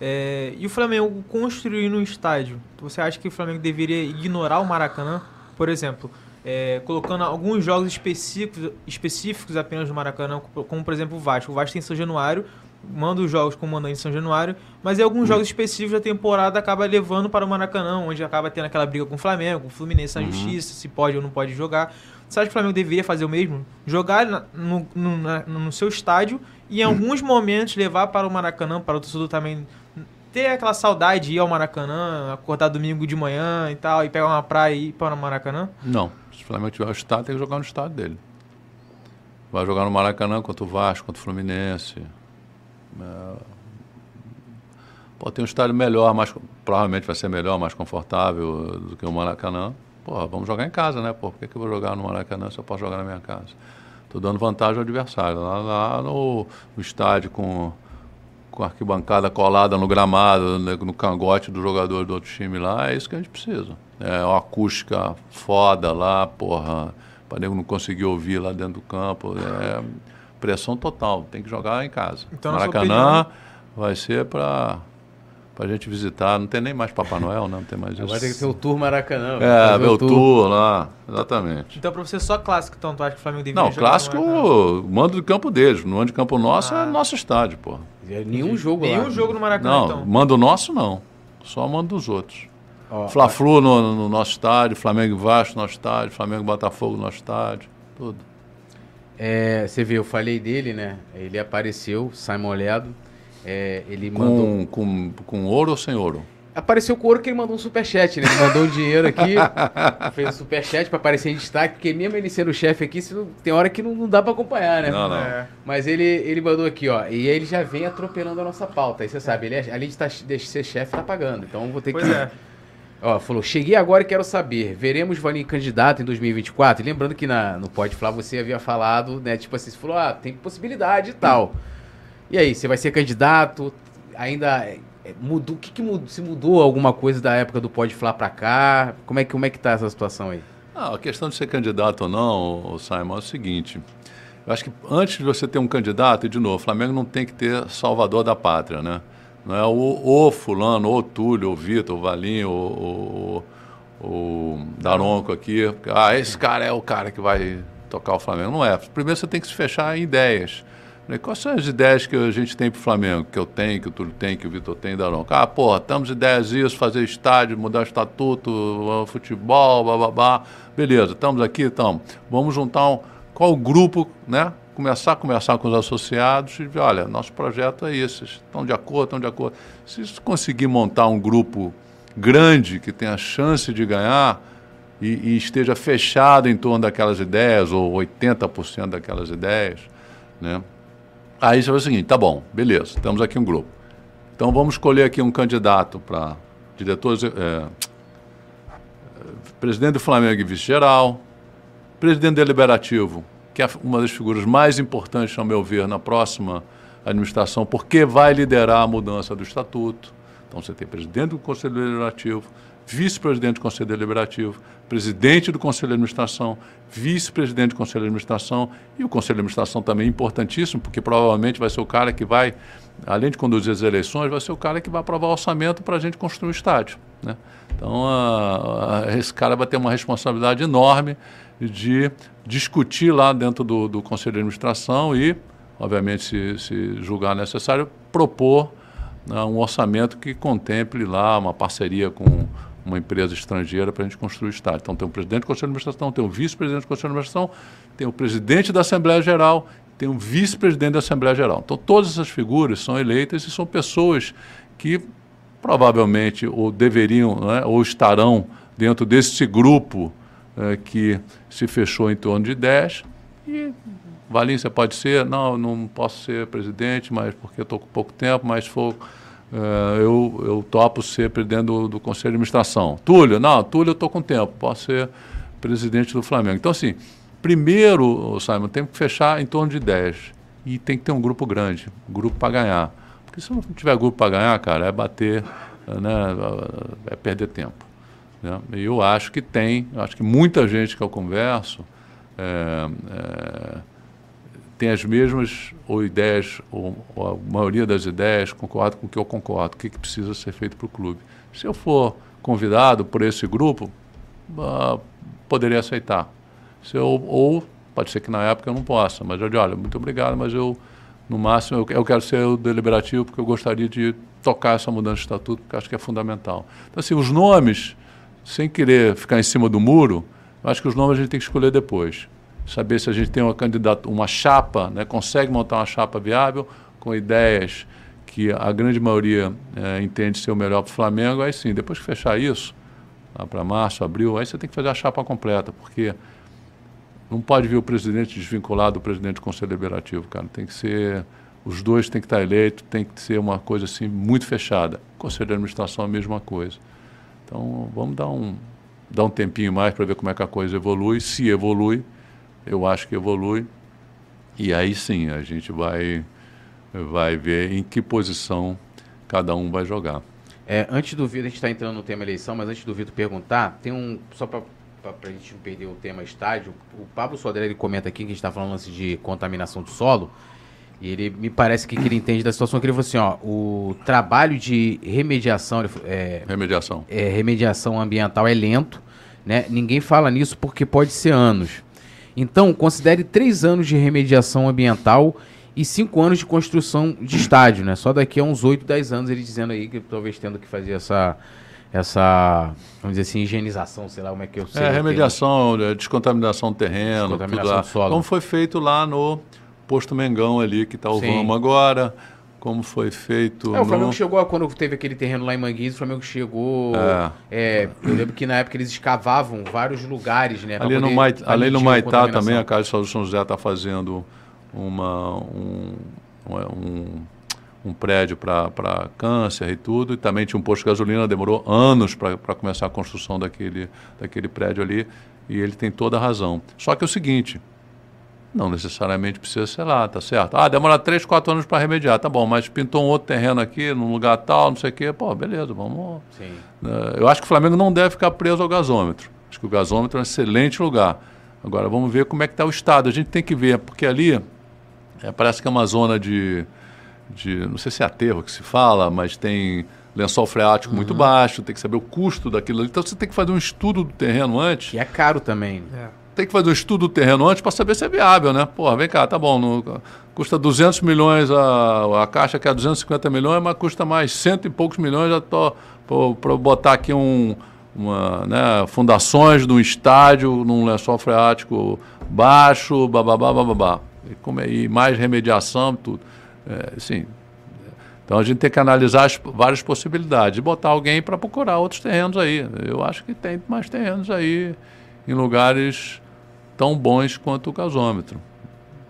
É, e o Flamengo construindo um estádio, você acha que o Flamengo deveria ignorar o Maracanã? Por exemplo, é, colocando alguns jogos específicos, específicos apenas no Maracanã, como por exemplo o Vasco. O Vasco tem São Januário, manda os jogos como mandante em São Januário, mas em alguns jogos específicos da temporada acaba levando para o Maracanã, onde acaba tendo aquela briga com o Flamengo, com o Fluminense na justiça, se pode ou não pode jogar. Você acha que o Flamengo deveria fazer o mesmo? Jogar na- no, no, na- no seu estádio e em alguns momentos levar para o Maracanã, para o torcedor também ter aquela saudade de ir ao Maracanã, acordar domingo de manhã e tal, e pegar uma praia e ir para o Maracanã? Não. Se o Flamengo tiver o estádio, tem que jogar no estádio dele. Vai jogar no Maracanã contra o Vasco, contra o Fluminense. É... Pode ter um estádio melhor, mais, provavelmente vai ser melhor, mais confortável do que o Maracanã. Porra, vamos jogar em casa, né? Pô, por que, que eu vou jogar no Maracanã se eu posso jogar na minha casa? Estou dando vantagem ao adversário. Lá, lá no, no estádio com, com a arquibancada colada no gramado, né, no cangote do jogador do outro time lá, é isso que a gente precisa. É uma acústica foda lá, porra, para nego não conseguir ouvir lá dentro do campo. É pressão total, tem que jogar em casa. Então, Maracanã opinião- vai ser para a gente visitar. Não tem nem mais Papai Noel, né? não tem mais isso. Agora tem que ter o Tour Maracanã. É, ver o tour lá, exatamente. Então, para você, só clássico, então, tu acha que o Flamengo deveria Não, clássico, mando de campo deles. No mando de campo nosso Ah. é nosso estádio, porra. Nenhum jogo Nenhum lá. jogo no Maracanã, Não, então. mando nosso não. Só mando dos outros. Ó, Fla-Flu no, no nosso estádio, Flamengo e Vasco no nosso estádio, Flamengo e Botafogo no nosso estádio, tudo. É, você vê, eu falei dele, né? Ele apareceu, Simon Ledo. É, ele mandou. Com, com, com ouro ou sem ouro? Apareceu com ouro que ele mandou um superchat, né? Ele mandou um dinheiro aqui, fez um superchat pra aparecer em destaque, porque mesmo ele sendo chefe aqui, não- tem hora que não, não dá pra acompanhar, né? Não, não. É. Mas ele, ele mandou aqui, ó, e ele já vem atropelando a nossa pauta. Aí você sabe, ele além de, tá, de ser chefe, tá pagando. Então eu vou ter Pois que. é. Ó, falou, cheguei agora e quero saber, veremos Valinho candidato em 2024? E lembrando que na, no Pode Falar você havia falado, né, tipo assim, você falou, ah, tem possibilidade e tal. E aí, você vai ser candidato? Ainda mudou, o que, que mudou, se mudou alguma coisa da época do Pode Falar pra cá? Como é, que, como é que tá essa situação aí? Ah, a questão de ser candidato ou não, Simon, é o seguinte, eu acho que antes de você ter um candidato, e de novo, o Flamengo não tem que ter salvador da pátria, né? Não é o, o fulano, o Túlio, o Vitor, o Valinho, o, o, o Daronco aqui. Ah, esse cara é o cara que vai tocar o Flamengo. Não é. Primeiro você tem que se fechar em ideias. Né? Quais são as ideias que a gente tem para o Flamengo? Que eu tenho, que o Túlio tem, que o Vitor tem, Daronco. Ah, porra, temos ideias isso, fazer estádio, mudar estatuto, futebol, babá. Beleza, estamos aqui, então. Vamos juntar um. Qual grupo, né? começar a conversar com os associados e olha, nosso projeto é esse, estão de acordo, estão de acordo. Se conseguir montar um grupo grande que tenha chance de ganhar e, e esteja fechado em torno daquelas ideias, ou 80% daquelas ideias, né? Aí você vai o seguinte, tá bom, beleza, temos aqui um grupo. Então vamos escolher aqui um candidato para diretor, é, presidente do Flamengo e vice-geral, presidente deliberativo que é uma das figuras mais importantes, ao meu ver, na próxima administração, porque vai liderar a mudança do estatuto. Então você tem presidente do Conselho Deliberativo, vice-presidente do Conselho Deliberativo, presidente do Conselho de Administração, vice-presidente do Conselho de Administração e o Conselho de Administração também é importantíssimo, porque provavelmente vai ser o cara que vai, além de conduzir as eleições, vai ser o cara que vai aprovar o orçamento para a gente construir o estádio. Né? Então, a, a, esse cara vai ter uma responsabilidade enorme de discutir lá dentro do, do Conselho de Administração e, obviamente, se, se julgar necessário, propor né, um orçamento que contemple lá uma parceria com uma empresa estrangeira para a gente construir o estádio. Então tem o presidente do Conselho de Administração, tem o vice-presidente do Conselho de Administração, tem o presidente da Assembleia Geral, tem o vice-presidente da Assembleia Geral. Então todas essas figuras são eleitas e são pessoas que provavelmente ou deveriam né, ou estarão dentro desse grupo é, que se fechou em torno de 10. E você pode ser? Não, não posso ser presidente, mas porque estou com pouco tempo, mas for, é, eu, eu topo ser presidente do, do Conselho de Administração. Túlio, não, Túlio eu estou com tempo, posso ser presidente do Flamengo. Então, assim, primeiro, Simon, tem que fechar em torno de 10. E tem que ter um grupo grande, grupo para ganhar. Porque se não tiver grupo para ganhar, cara, é bater, né, é perder tempo. Né? E eu acho que tem, acho que muita gente que eu converso é, é, tem as mesmas ou ideias, ou, ou, a maioria das ideias concorda com o que eu concordo, o que, que precisa ser feito para o clube. Se eu for convidado por esse grupo, uh, poderia aceitar. Se eu, ou pode ser que na época eu não possa, mas eu digo, olha, muito obrigado, mas eu, no máximo, eu, eu quero ser o deliberativo porque eu gostaria de tocar essa mudança de estatuto, porque acho que é fundamental. Então, assim, os nomes sem querer ficar em cima do muro, acho que os nomes a gente tem que escolher depois. Saber se a gente tem uma candidata, uma chapa, né, consegue montar uma chapa viável com ideias que a grande maioria é, entende ser o melhor para o Flamengo, aí sim, depois que fechar isso, lá para março, abril, aí você tem que fazer a chapa completa, porque não pode vir o presidente desvinculado do presidente do Conselho Deliberativo, cara. Tem que ser. Os dois têm que estar eleitos, tem que ser uma coisa assim muito fechada. Conselho de administração a mesma coisa. Então vamos dar um, dar um tempinho mais para ver como é que a coisa evolui. Se evolui, eu acho que evolui. E aí sim a gente vai, vai ver em que posição cada um vai jogar. É, antes do Vitor, a gente está entrando no tema eleição, mas antes do Vitor perguntar, tem um. Só para a gente não perder o tema estádio, o Pablo Sodré ele comenta aqui que a gente está falando assim, de contaminação do solo. E ele me parece que, que ele entende da situação que ele falou assim, ó, o trabalho de remediação, é, remediação, é, remediação ambiental é lento, né? Ninguém fala nisso porque pode ser anos. Então, considere três anos de remediação ambiental e cinco anos de construção de estádio, né? Só daqui a uns oito, dez anos ele dizendo aí que talvez tendo que fazer essa essa, vamos dizer assim, higienização, sei lá como é que eu sei. É, remediação, descontaminação do terreno, descontaminação do solo. Como foi feito lá no posto Mengão ali, que está o Sim. Vamos agora, como foi feito. É, o Flamengo no... chegou, quando teve aquele terreno lá em Manguinhos, o Flamengo chegou. É. É, eu lembro que na época eles escavavam vários lugares, né? Ali no, Mai, ali no Maitá também a Casa de Saúde São José está fazendo uma, um, um, um prédio para câncer e tudo, e também tinha um posto de gasolina, demorou anos para começar a construção daquele, daquele prédio ali, e ele tem toda a razão. Só que é o seguinte, não necessariamente precisa ser lá, tá certo? Ah, demora 3, 4 anos para remediar, tá bom, mas pintou um outro terreno aqui, num lugar tal, não sei o quê, pô, beleza, vamos. Sim. Uh, eu acho que o Flamengo não deve ficar preso ao gasômetro. Acho que o gasômetro é um excelente lugar. Agora vamos ver como é que está o estado. A gente tem que ver, porque ali é, parece que é uma zona de, de. Não sei se é aterro que se fala, mas tem lençol freático uhum. muito baixo, tem que saber o custo daquilo ali. Então você tem que fazer um estudo do terreno antes. E é caro também. É tem que fazer um estudo do terreno antes para saber se é viável, né? Pô, vem cá, tá bom, no, custa 200 milhões a, a caixa, que é 250 milhões, mas custa mais cento e poucos milhões, para botar aqui um, uma, né, fundações de um estádio num lençol freático baixo, bababá, bababá. E, como é, e mais remediação, tudo. É, sim. Então a gente tem que analisar as várias possibilidades e botar alguém para procurar outros terrenos aí. Eu acho que tem mais terrenos aí em lugares tão bons quanto o gasômetro.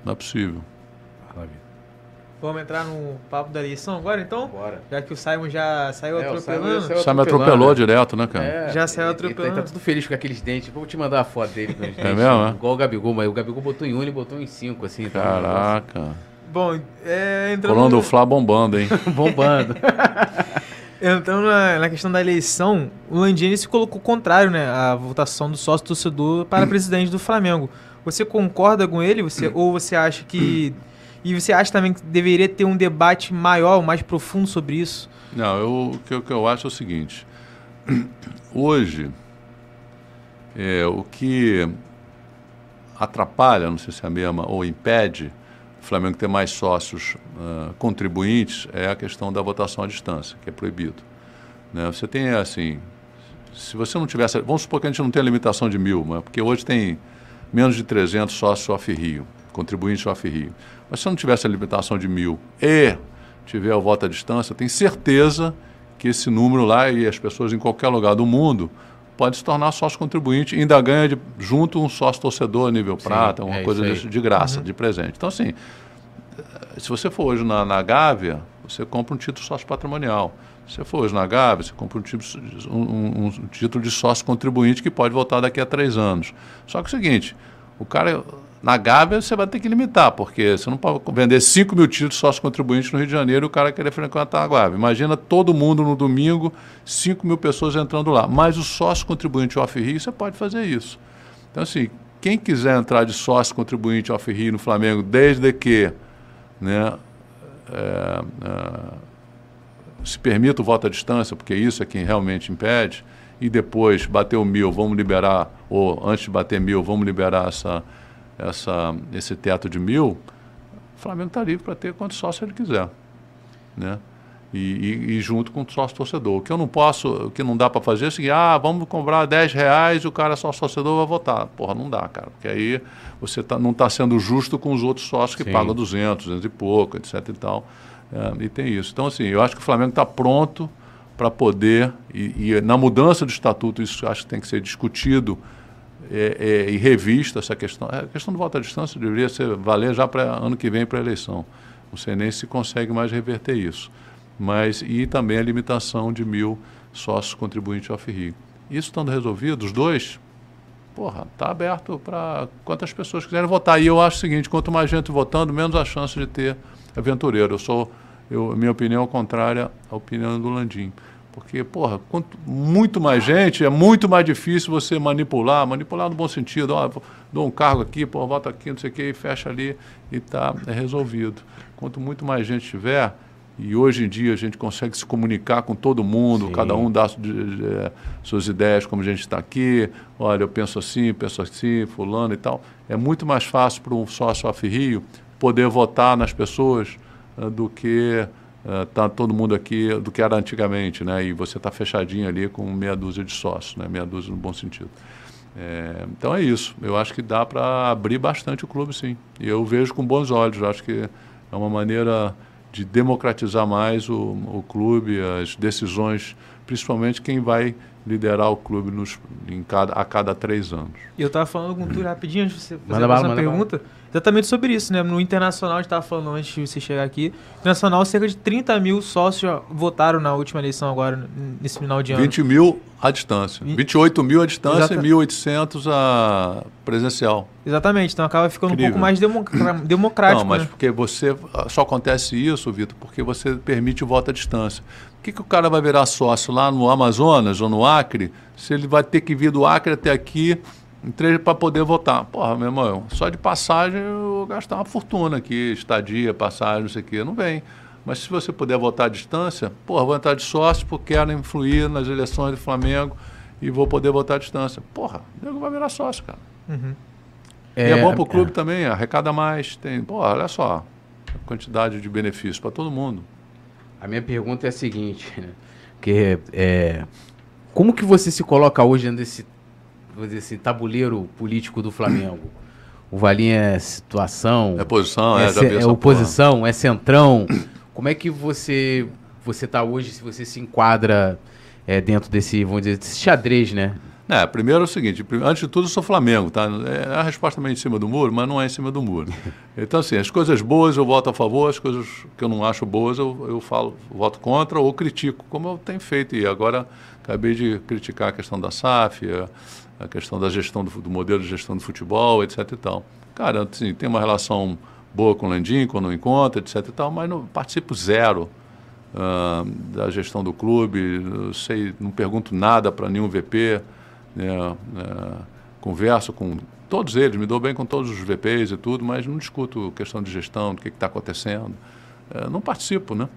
Não é possível. Vamos entrar no papo da eleição agora, então? Bora. Já que o Simon já saiu é, atropelando. O Simon, Simon atropelou né? direto, né, cara? É, já saiu atropelando. Ele, ele tá tudo feliz com aqueles dentes. Vou te mandar a foto dele com os dentes. É mesmo, é? Igual o Gabigol, mas o Gabigol botou em um e botou em cinco, assim. Tá Caraca. Bom, é, entrando... Colando o Flá bombando, hein? bombando. Então, na, na, questão da eleição, o Landini se colocou contrário, né? A votação do sócio torcedor para presidente do Flamengo. Você concorda com ele? Você, ou você acha que. E você acha também que deveria ter um debate maior, mais profundo sobre isso? Não, eu, o, que, o que eu acho é o seguinte. Hoje, é, o que atrapalha, não sei se é a mesma, ou impede o Flamengo ter mais sócios uh, contribuintes é a questão da votação à distância, que é proibido. Né? Você tem, assim, se você não tivesse... Vamos supor que a gente não tem a limitação de mil, mas, porque hoje tem menos de 300 sócios off-Rio, contribuintes off-Rio. Mas se não tivesse a limitação de mil e tiver o voto à distância, tem certeza que esse número lá e as pessoas em qualquer lugar do mundo pode se tornar sócio contribuinte e ainda ganha de, junto um sócio torcedor nível Sim, prata, uma é coisa de, de, graça, uhum. de presente. Então, assim, se você for hoje na, na Gávea, você compra um título sócio patrimonial. Se você for hoje na Gávea, você compra um, tipo, um, um, um título de sócio contribuinte que pode voltar daqui a três anos. Só que é o seguinte, o cara na Gávea você vai ter que limitar, porque você não pode vender 5 mil títulos sócio contribuintes no Rio de Janeiro e o cara querer frequentar a Gávea. Imagina todo mundo no domingo, 5 mil pessoas entrando lá. Mas o sócio contribuinte off-Rio, você pode fazer isso. Então, assim, quem quiser entrar de sócio contribuinte off-Rio no Flamengo, desde que né, é, é, se permita o voto à distância, porque isso é quem realmente impede, e depois bater o mil, vamos liberar, ou antes de bater mil, vamos liberar essa essa, esse teto de mil, o Flamengo está livre para ter quantos sócios ele quiser. Né? E, e, e, junto com o sócio torcedor. O que eu não posso, o que não dá para fazer é o seguinte, ah, vamos comprar 10 reais e o cara só torcedor vai votar. Porra, não dá, cara, porque aí você tá, não está sendo justo com os outros sócios que Sim. pagam 200, 200 e pouco, etc e tal. É, e tem isso. Então, assim, eu acho que o Flamengo está pronto para poder, e, e, na mudança do estatuto, isso acho que tem que ser discutido é, é, e revista essa questão. A questão do voto à distância deveria ser, valer já para ano que vem para a eleição. Sei nem se consegue mais reverter isso. Mas, e também a limitação de mil sócios contribuintes off-Rio. Isso estando resolvido, os dois, porra, está aberto para quantas pessoas quiserem votar. E eu acho o seguinte, quanto mais gente votando, menos a chance de ter aventureiro. Eu sou, eu, minha opinião é contrária à opinião do Landim. Porque, porra, quanto muito mais gente, é muito mais difícil você manipular, manipular no bom sentido. Ó, dou um cargo aqui, pô, volta aqui, não sei o quê, e fecha ali e está é resolvido. Quanto muito mais gente tiver, e hoje em dia a gente consegue se comunicar com todo mundo, Sim. cada um dá é, suas ideias, como a gente está aqui. Olha, eu penso assim, penso assim, fulano e tal. É muito mais fácil para um sócio off-Rio poder votar nas pessoas uh, do que está eh, todo mundo aqui do que era antigamente, né? E você está fechadinho ali com meia dúzia de sócios, né? Meia dúzia no bom sentido. É, então é isso. Eu acho que dá para abrir bastante o clube, sim. E eu vejo com bons olhos. Eu acho que é uma maneira de democratizar mais o, o clube, as decisões, principalmente quem vai liderar o clube nos, em cada, a cada três anos. Eu estava falando com o Túlio rapidinho antes de você fazer uma pergunta. Exatamente sobre isso, né? No Internacional, a gente estava falando antes de você chegar aqui, Internacional, cerca de 30 mil sócios votaram na última eleição agora, nesse final de ano. 20 mil à distância. 28 mil à distância Exata... e 1.800 a presencial. Exatamente, então acaba ficando Incrível. um pouco mais democrático. Não, mas né? porque você. Só acontece isso, Vitor, porque você permite o voto à distância. Por que, que o cara vai virar sócio lá no Amazonas ou no Acre, se ele vai ter que vir do Acre até aqui Entrei para poder votar. Porra, meu irmão, só de passagem eu gastar uma fortuna aqui, estadia, passagem, não sei o quê. Não vem. Mas se você puder votar à distância, porra, vou entrar de sócio porque quero influir nas eleições do Flamengo e vou poder votar à distância. Porra, o nego vai virar sócio, cara. Uhum. É, e é bom para o clube é. também, arrecada mais. Tem, porra, olha só, a quantidade de benefícios para todo mundo. A minha pergunta é a seguinte, né? que é, como que você se coloca hoje dentro desse vou dizer assim, tabuleiro político do Flamengo? O Valinho é situação. É posição, é, é, é oposição, porra. é centrão. Como é que você você está hoje, se você se enquadra é, dentro desse, vamos dizer, desse xadrez, né? É, primeiro é o seguinte, antes de tudo eu sou Flamengo, tá? É a resposta meio em cima do muro, mas não é em cima do muro. Então, assim, as coisas boas eu voto a favor, as coisas que eu não acho boas eu, eu falo, voto contra ou critico, como eu tenho feito. E agora acabei de criticar a questão da SAF, a, a questão da gestão do, do, modelo de gestão do futebol, etc e tal. Cara, assim, tem uma relação boa com o Landim, quando encontra, etc e tal, mas não participo zero uh, da gestão do clube, não sei, não pergunto nada para nenhum VP, né, uh, converso com todos eles, me dou bem com todos os VPs e tudo, mas não discuto questão de gestão, do que está acontecendo, uh, não participo, né?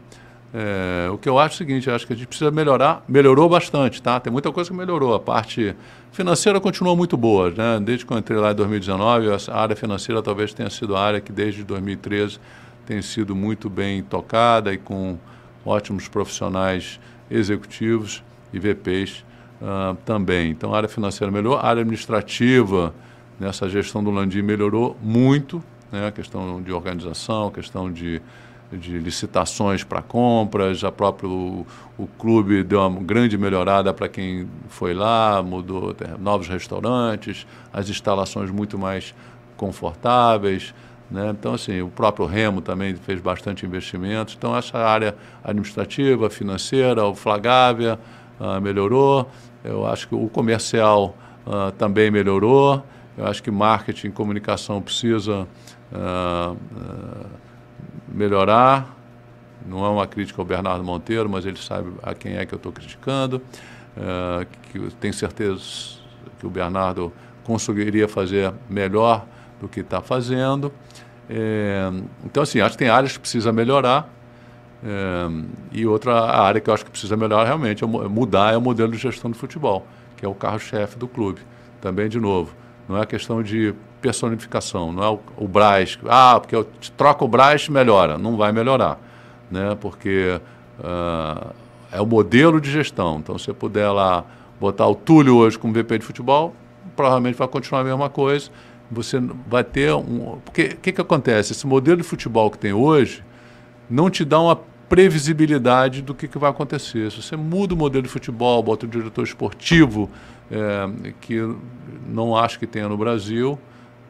É, o que eu acho é o seguinte, acho que a gente precisa melhorar, melhorou bastante, tá? Tem muita coisa que melhorou. A parte financeira continua muito boa, né? Desde que eu entrei lá em 2019, a área financeira talvez tenha sido a área que desde 2013 tem sido muito bem tocada e com ótimos profissionais executivos e VPs uh, ah, também. Então a área financeira melhorou, a área administrativa nessa gestão do Landim melhorou muito, né? A questão de organização, a questão de de licitações para compras, a próprio o, clube deu uma grande melhorada para quem foi lá, mudou novos restaurantes, as instalações muito mais confortáveis, né? Então assim, o próprio Remo também fez bastante investimentos. Então essa área administrativa, financeira, o Flagávia uh, melhorou. Eu acho que o comercial uh, também melhorou. Eu acho que marketing comunicação precisa uh, melhorar. Não é uma crítica ao Bernardo Monteiro, mas ele sabe a quem é que eu estou criticando. Uh, que tenho certeza que o Bernardo conseguiria fazer melhor do que está fazendo. É, então, assim, acho que tem áreas que precisa melhorar. É, e outra área que eu acho que precisa melhorar realmente é mudar é o modelo de gestão de futebol, que é o carro-chefe do clube. Também, de novo, não é questão de personificação, não é o, o Braz, ah, porque eu troco o Braz, melhora. Não vai melhorar, né? porque uh, é o modelo de gestão. Então, se você puder lá botar o Túlio hoje como VP de futebol, provavelmente vai continuar a mesma coisa. Você vai ter um. Porque o que, que acontece? Esse modelo de futebol que tem hoje não te dá uma previsibilidade do que, que vai acontecer. Se você muda o modelo de futebol, bota um diretor esportivo, é, que não acho que tenha no Brasil,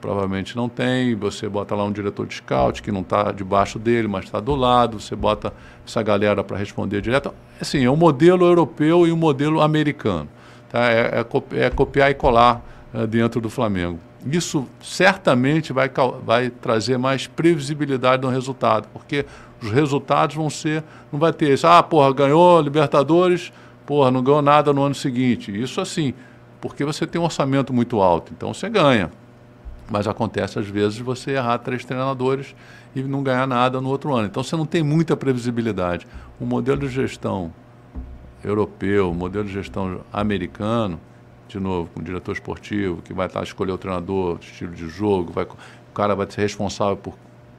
provavelmente não tem. Você bota lá um diretor de scout que não está debaixo dele, mas está do lado. Você bota essa galera para responder direto. Assim, é um modelo europeu e um modelo americano. Tá? É, é, é copiar e colar é, dentro do Flamengo. Isso certamente vai, vai trazer mais previsibilidade no resultado, porque os resultados vão ser. Não vai ter isso, ah, porra, ganhou Libertadores, porra, não ganhou nada no ano seguinte. Isso assim, porque você tem um orçamento muito alto, então você ganha. Mas acontece às vezes você errar três treinadores e não ganhar nada no outro ano. Então você não tem muita previsibilidade. O modelo de gestão europeu, o modelo de gestão americano, de novo, com o diretor esportivo, que vai estar escolher o treinador, estilo de jogo, vai, o cara vai ser responsável por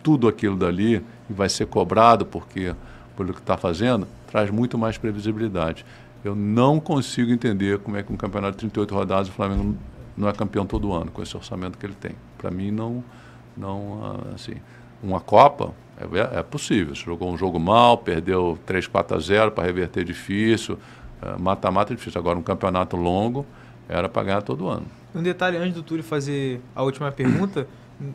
tudo aquilo dali e vai ser cobrado porque pelo que está fazendo, traz muito mais previsibilidade. Eu não consigo entender como é que um campeonato de 38 rodadas o Flamengo não é campeão todo ano com esse orçamento que ele tem. Para mim não, não ah, assim, uma Copa é, é, possível. Você jogou um jogo mal, perdeu 3, 4 a 0 para reverter difícil, ah, mata-mata é difícil. Agora um campeonato longo era para ganhar todo ano. Um detalhe antes do Túlio fazer a última pergunta,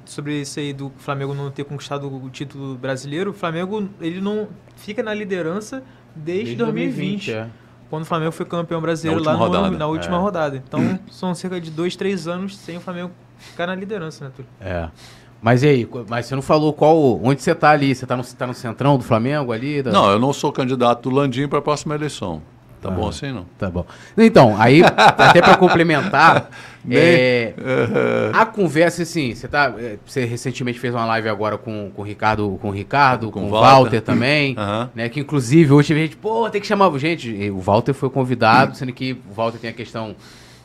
sobre isso aí do Flamengo não ter conquistado o título brasileiro, o Flamengo ele não fica na liderança desde, Desde 2020, 2020, é. quando o Flamengo foi campeão brasileiro Na lá última no- rodada. na última É. rodada. Então são cerca de dois, três anos sem o Flamengo ficar na liderança, né, Túlio? É. Mas e aí, mas você não falou qual. Onde você tá ali? Você tá no, tá no centrão do Flamengo ali? Da- Não, eu não sou candidato do Landim para a próxima eleição. Tá bom assim, não? Tá bom. Então, aí, até pra complementar, é, a conversa, assim, você tá. é, Você recentemente fez uma live agora com, com o Ricardo, com o Ricardo, com, Com o Walter, Walter. também. Né, que inclusive hoje teve gente, pô, tem que chamar. Gente, o Walter foi convidado, sendo que o Walter tem a questão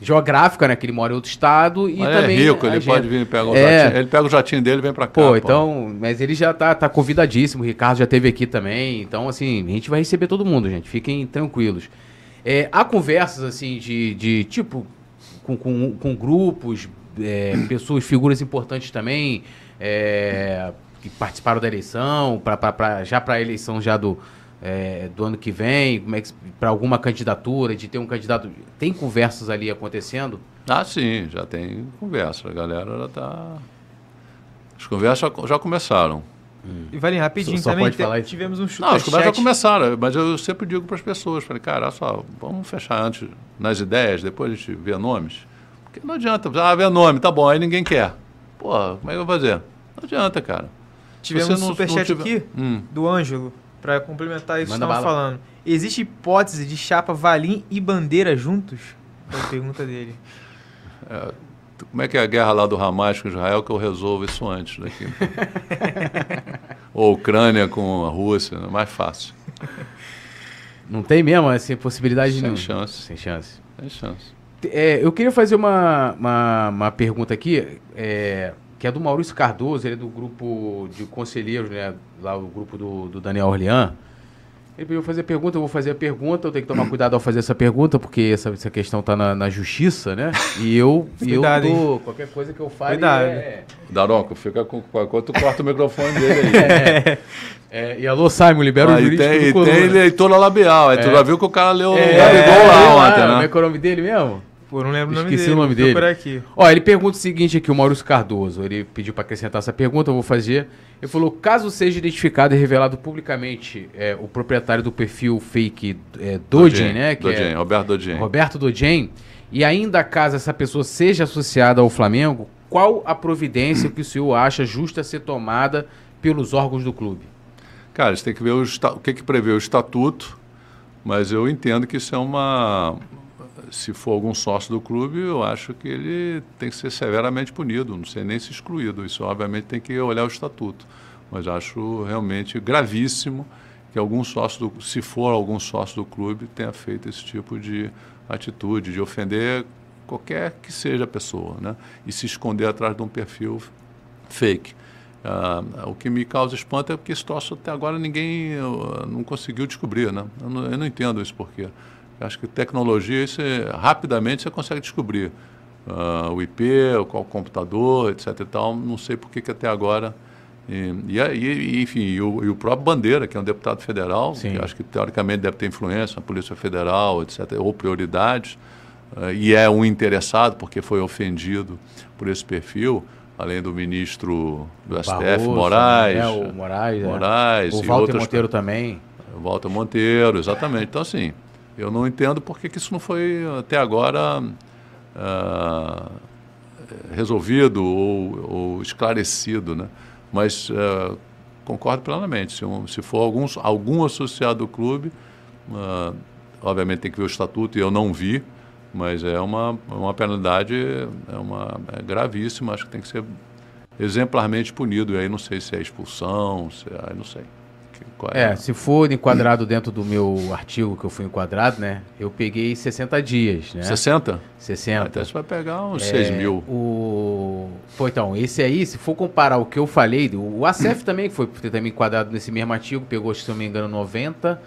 geográfica, né? Que ele mora em outro estado. E Mas também. é rico, a ele gente- pode vir e pegar o É. jatinho. Ele pega o jatinho dele e vem para cá. Pô, então, mas ele já tá, tá convidadíssimo, o Ricardo já esteve aqui também, então assim, a gente vai receber todo mundo, gente, fiquem tranquilos. É, há conversas assim de, de tipo, com, com, com grupos, é, pessoas, figuras importantes também, é, que participaram da eleição, pra, pra, pra- já para a eleição já do, é, do ano que vem, é para alguma candidatura, de ter um candidato, tem conversas ali acontecendo? Ah, sim, já tem conversa. A galera já tá. As conversas já começaram. E Valinho, rapidinho Só- só também, te- tivemos um chute Não, as conversas já começaram, mas eu sempre digo para as pessoas, falei, cara, olha só, vamos fechar antes nas ideias, depois a gente vê nomes. Porque não adianta, ah, vê nome, tá bom, aí ninguém quer. Pô, como é que eu vou fazer? Não adianta, cara. Tivemos um superchat tiver- aqui Hum. do Ângelo, pra complementar isso que Manda estamos bala. falando. Existe hipótese de chapa Valim e Bandeira juntos? É a pergunta dele. Como é que é a guerra lá do Hamas com Israel que eu resolvo isso antes daqui? Ou Ucrânia com a Rússia, é mais fácil. Não tem mesmo essa possibilidade Sem nenhuma? chance. Sem chance. Tem chance. É, eu queria fazer uma, uma, uma pergunta aqui, é, que é do Maurício Cardoso, ele é do grupo de conselheiros, né? Lá o grupo do, do Daniel Orlean. Ele pediu fazer pergunta, eu vou fazer a pergunta, eu tenho que tomar cuidado ao fazer essa pergunta, porque essa, essa questão está na, na justiça, né? E eu, e eu Cuidado, dou, qualquer coisa que eu fale Cuidado. é, Daronco, fica com enquanto corta o microfone dele aí. é, E alô, Simon, libera o Ah, e jurídico tem, do Coluna. tem leitura labial. Aí tu já viu que o cara leu o É, Gabigol lá é, ontem, Como é né? que é o nome dele mesmo? Pô, não lembro o nome Esqueci dele. o nome dele. Ó, ele pergunta o seguinte aqui, o Maurício Cardoso. Ele pediu para acrescentar essa pergunta, eu vou fazer. Ele falou: caso seja identificado e revelado publicamente é, o proprietário do perfil fake é, Dodin, né? Que Dodin, é Roberto Dodin. Roberto Dodin, e ainda caso essa pessoa seja associada ao Flamengo, qual a providência que o senhor acha justa ser tomada pelos órgãos do clube? Cara, você tem que ver o, o que, que prevê o estatuto, mas eu entendo que isso é uma. Se for algum sócio do clube, eu acho que ele tem que ser severamente punido, não sei nem se excluído. Isso, obviamente, tem que olhar o estatuto. Mas acho realmente gravíssimo que algum sócio, do, se for algum sócio do clube, tenha feito esse tipo de atitude, de ofender qualquer que seja a pessoa, né? E se esconder atrás de um perfil fake. Ah, o que me causa espanto é porque esse troço até agora ninguém ah, não conseguiu descobrir, né? Eu não, eu não entendo isso porquê. Acho que tecnologia, isso é- rapidamente você consegue descobrir. Ah, o IP, o qual computador, etc e tal, não sei por que que até agora... E, e, e- enfim, e o, e o próprio Bandeira, que é um deputado federal, Sim. que acho que teoricamente deve ter influência na Polícia Federal, etc., ou prioridades, eh, e é um interessado porque foi ofendido por esse perfil, além do ministro do STF, Moraes, né, o Moraes, é. Moraes o e Walter outras Monteiro também. Walter Monteiro, exatamente. Então, assim, eu não entendo por que isso não foi até agora ah, resolvido ou, ou esclarecido, né? Mas ah, concordo plenamente. Se, um- se for algum, algum associado do clube, ah, obviamente tem que ver o estatuto e eu não vi, mas é uma, uma penalidade é uma, é gravíssima, acho que tem que ser exemplarmente punido. E aí não sei se é expulsão, se é, não sei. Qual É, se for enquadrado dentro do meu artigo que eu fui enquadrado, né? Eu peguei 60 dias, né? 60? 60. Até você vai pegar uns É, 6 mil. O... Pô, então, esse aí, se for comparar o que eu falei, o ACF também, que foi também enquadrado nesse mesmo artigo, pegou, se eu não me engano, 90.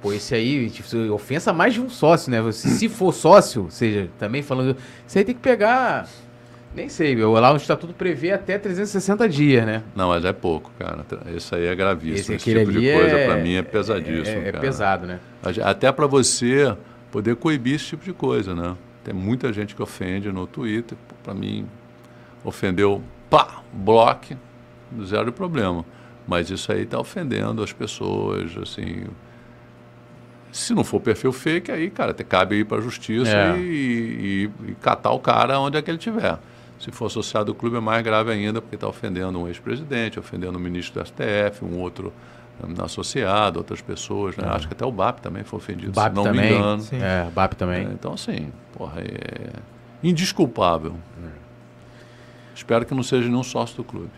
Pô, esse aí, tipo, ofensa mais de um sócio, né? Se, se for sócio, ou seja, também falando. Isso aí tem que pegar. Nem sei, meu, lá o estatuto prevê até 360 dias, né? Não, mas é pouco, cara. Esse aí é gravíssimo. Esse Esse, tipo de coisa, é- pra mim, é pesadíssimo. É, é cara. pesado, né? Até para você poder coibir esse tipo de coisa, né? Tem muita gente que ofende no Twitter. Para mim, ofendeu pá, bloque, zero problema. Mas isso aí está ofendendo as pessoas, assim. Se não for perfil fake, aí, cara, te cabe ir para a justiça É. e, e- e catar o cara onde é que ele estiver. Se for associado ao clube, é mais grave ainda, porque está ofendendo um ex-presidente, ofendendo um ministro do STF, um outro hum, associado, outras pessoas. Né? Acho que até o BAP também foi ofendido, BAP se não também. me engano. Sim. É, BAP também. É, então, assim, porra, é indisculpável. Espero que não seja nenhum sócio do clube.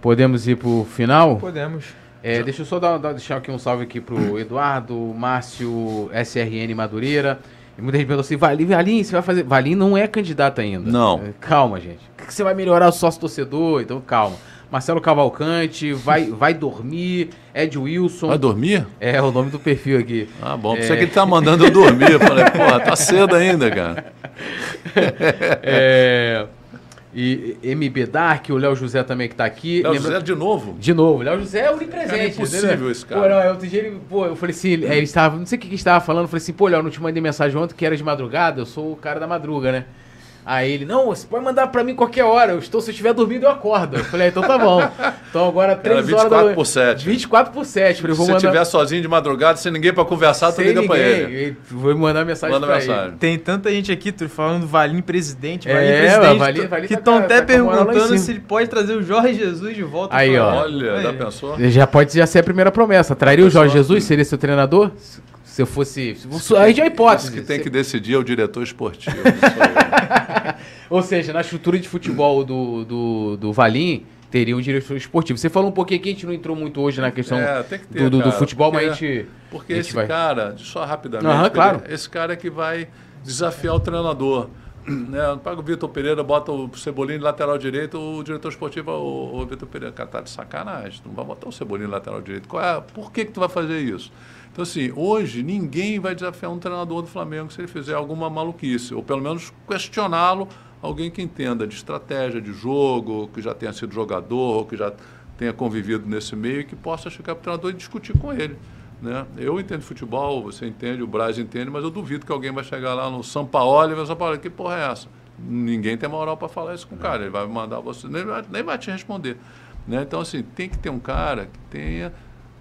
Podemos ir pro final? Podemos. É, deixa eu só dar, dar- deixar aqui um salve aqui pro Eduardo, Márcio, SRN Madureira. E muita gente perguntou assim, Valim, Valim, você vai fazer... Valim não é candidato ainda. Não. É, Calma, gente. O que você vai melhorar o sócio torcedor? Então, calma. Marcelo Cavalcante, vai, vai dormir, Ed Wilson. Vai dormir? É o nome do perfil aqui. Ah, bom. Pensei que ele tá mandando eu dormir. Eu falei, porra, tá cedo ainda, cara. É, e MB Dark, o Léo José também que tá aqui. Léo Lembra- José de novo? De novo, Léo José é onipresente. É impossível entendeu? esse cara. Pô, não, outro dia ele, pô, eu falei assim, ele, ele estava, não sei o que que estava falando, eu falei assim, pô, Léo, não te mandei mensagem ontem que era de madrugada, eu sou o cara da madruga, né? Aí ele, não, você pode mandar pra mim qualquer hora, eu estou, se eu estiver dormindo eu acordo. Eu falei, ah, então tá bom. Então agora, Cara, 3 horas da 24 manhã. por 7. 24 por 7. Falei, Se vou você mandar... estiver sozinho de madrugada, sem ninguém pra conversar, tu sem liga pra ninguém. ele. Vou mandar mensagem Manda pra mensagem. ele. Tem tanta gente aqui tu, falando Valim presidente, É, Valim mas presidente, Valim- tu- Valim que tá estão com- até tá perguntando se ele pode trazer o Jorge Jesus de volta. Aí, ó. Olha, já pensou? Já pode já ser a primeira promessa. Traria o Jorge Jesus? Seria seu treinador? Se- eu fosse. se- Aí já é hipótese. Isso que tem Se- que decidir é o diretor esportivo. Ou seja, na estrutura de futebol do, do, do Valim, teria um diretor esportivo. Você falou um pouquinho aqui, a gente não entrou muito hoje na questão É, tem que ter, do, do, do futebol, porque- mas a gente. Porque a gente esse vai- cara, só rapidamente, Aham, ele- claro. esse cara é que vai desafiar o treinador. Né? Paga o Vitor Pereira, bota o Cebolinha de lateral direito, o diretor esportivo, o, o Vitor Pereira, cara, tá de sacanagem. Tu não vai botar o Cebolinha de lateral direito. Qual é, por que, que tu vai fazer isso? Então, assim, hoje ninguém vai desafiar um treinador do Flamengo se ele fizer alguma maluquice, ou pelo menos questioná-lo, alguém que entenda de estratégia, de jogo, que já tenha sido jogador, que já tenha convivido nesse meio e que possa chegar para o treinador e discutir com ele. Né? Eu entendo futebol, você entende, o Braz entende, mas eu duvido que alguém vai chegar lá no São Paulo e vai São Paulo, que porra é essa? Ninguém tem moral para falar isso com o cara, ele vai mandar você, nem vai, nem vai te responder. Né? Então, assim, tem que ter um cara que tenha,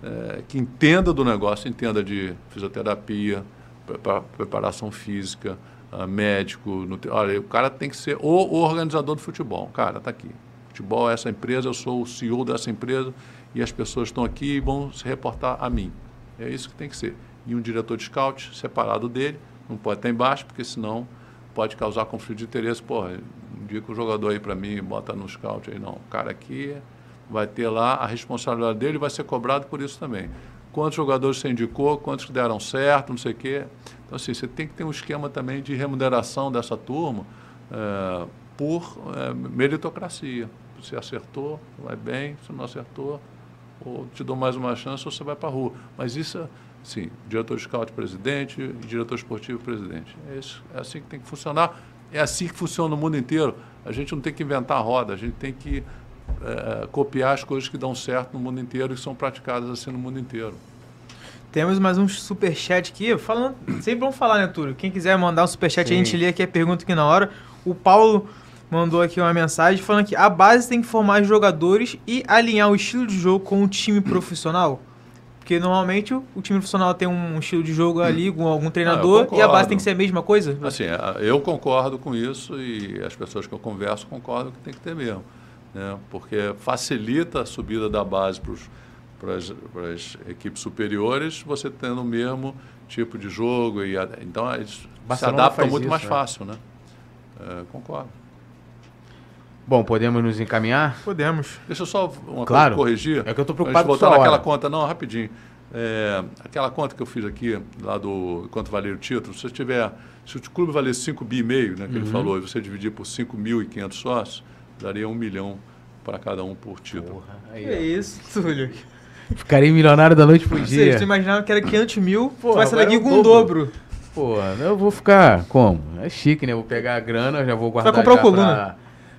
eh, que entenda do negócio, entenda de fisioterapia, prepa- preparação física, ah, médico. Olha, o cara tem que ser o, o organizador do futebol. Cara, tá aqui. Futebol é essa empresa, eu sou o CEO dessa empresa e as pessoas estão aqui e vão se reportar a mim. É isso que tem que ser. E um diretor de scout separado dele, não pode estar embaixo, porque senão pode causar conflito de interesse. Porra, indica o jogador aí para mim, bota no scout aí. Não, o cara aqui vai ter lá a responsabilidade dele e vai ser cobrado por isso também. Quantos jogadores você indicou, quantos deram certo, não sei o quê. Então, assim, você tem que ter um esquema também de remuneração dessa turma eh, por eh, meritocracia. Se acertou, vai bem, se não acertou, ou te dou mais uma chance ou você vai para a rua. Mas isso, sim, diretor de scout presidente diretor esportivo presidente. É, isso, é assim que tem que funcionar. É assim que funciona no mundo inteiro. A gente não tem que inventar a roda, a gente tem que eh, copiar as coisas que dão certo no mundo inteiro e são praticadas assim no mundo inteiro. Temos mais um superchat aqui. Falando, sempre vamos falar, né, Túlio? Quem quiser mandar um superchat, a gente Sim. lê aqui a pergunta aqui na hora. O Paulo mandou aqui uma mensagem falando que a base tem que formar jogadores e alinhar o estilo de jogo com o time profissional. Porque normalmente o, o time profissional tem um estilo de jogo ali com algum treinador e a concordo. base tem que ser a mesma coisa? Assim, eu concordo com isso e as pessoas que eu converso concordam que tem que ter mesmo. Né? Porque facilita a subida da base para as equipes superiores, você tendo o mesmo tipo de jogo. E a- então, eles se adaptam muito isso, mais né? fácil. Né? É, concordo. Bom, podemos nos encaminhar? Podemos. Deixa eu só uma Claro. coisa corrigir. É que eu de preocupado com voltar sua naquela hora. conta, não, rapidinho. É, aquela conta que eu fiz aqui, lá do quanto valia o título, se você tiver, se o clube valesse 5 bi e meio, né, que Uhum. ele falou, e você dividir por 5.500 sócios, daria um milhão para cada um por título. Aí, Que isso, Túlio? ó. Ficarei milionário da noite pro dia. você imaginava que era 500 mil, Porra, vai sair daqui é com o dobro. Pô, eu vou ficar como? É chique, né? Eu vou pegar a grana, já vou guardar comprar o Coluna. pra,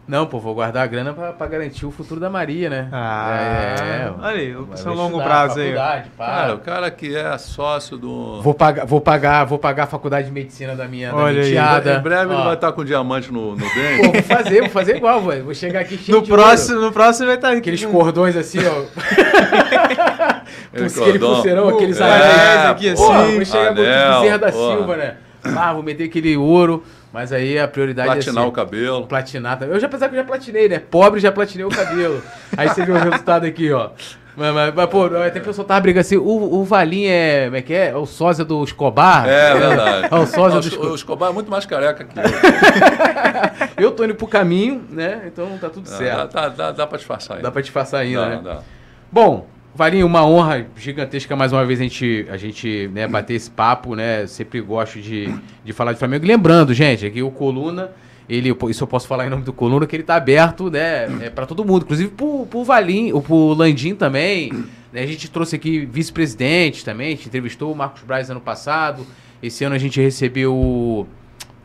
Não, pô, vou guardar a grana pra, pra garantir o futuro da Maria, né? Ah, olha aí, Vai opção longo prazo aí. Cara, o cara que é sócio do. Vou pagar, vou pagar, vou pagar a faculdade de medicina da minha, da Olha minha aí. enteada. Em breve ele Ó. vai estar com diamante no, no Pô, dente. vou fazer, vou fazer igual, velho. Vou chegar aqui cheio No de próximo, ouro. no próximo vai estar aqui. Aqueles cordões assim, ó. Aquele pulseirão, aqueles É, anéis aqui Pô, assim, vou chegar com o anel, Bezerra da porra. Silva, né? Ah, vou meter aquele ouro. Mas aí a prioridade Platinar é o cabelo. platinar também. Eu já pensava que eu já platinei, né? Pobre já platinei o cabelo. Aí você vê o resultado aqui, ó. Mas, mas, mas, pô, até pessoa tava brigando assim, o, o Valim é, como é que é? É o sósia do Escobar? É verdade. É o sósia do Esco- Escobar. o Escobar é muito mais careca que eu. Eu tô indo pro caminho, né? Então tá tudo Dá, certo. dá, dá, dá pra disfarçar Dá ainda. pra disfarçar ainda, Dá, né? dá. Bom, Valinho, uma honra gigantesca mais uma vez a gente, a gente né, bater esse papo, né? Sempre gosto de, de falar de Flamengo. E lembrando, gente, aqui o Coluna, ele, isso eu posso falar em nome do Coluna, que ele tá aberto, né, é, para todo mundo, inclusive pro, pro Valinho, pro Landim também. né, a gente trouxe aqui vice-presidente também, a gente entrevistou o Marcos Braz ano passado. Esse ano a gente recebeu o,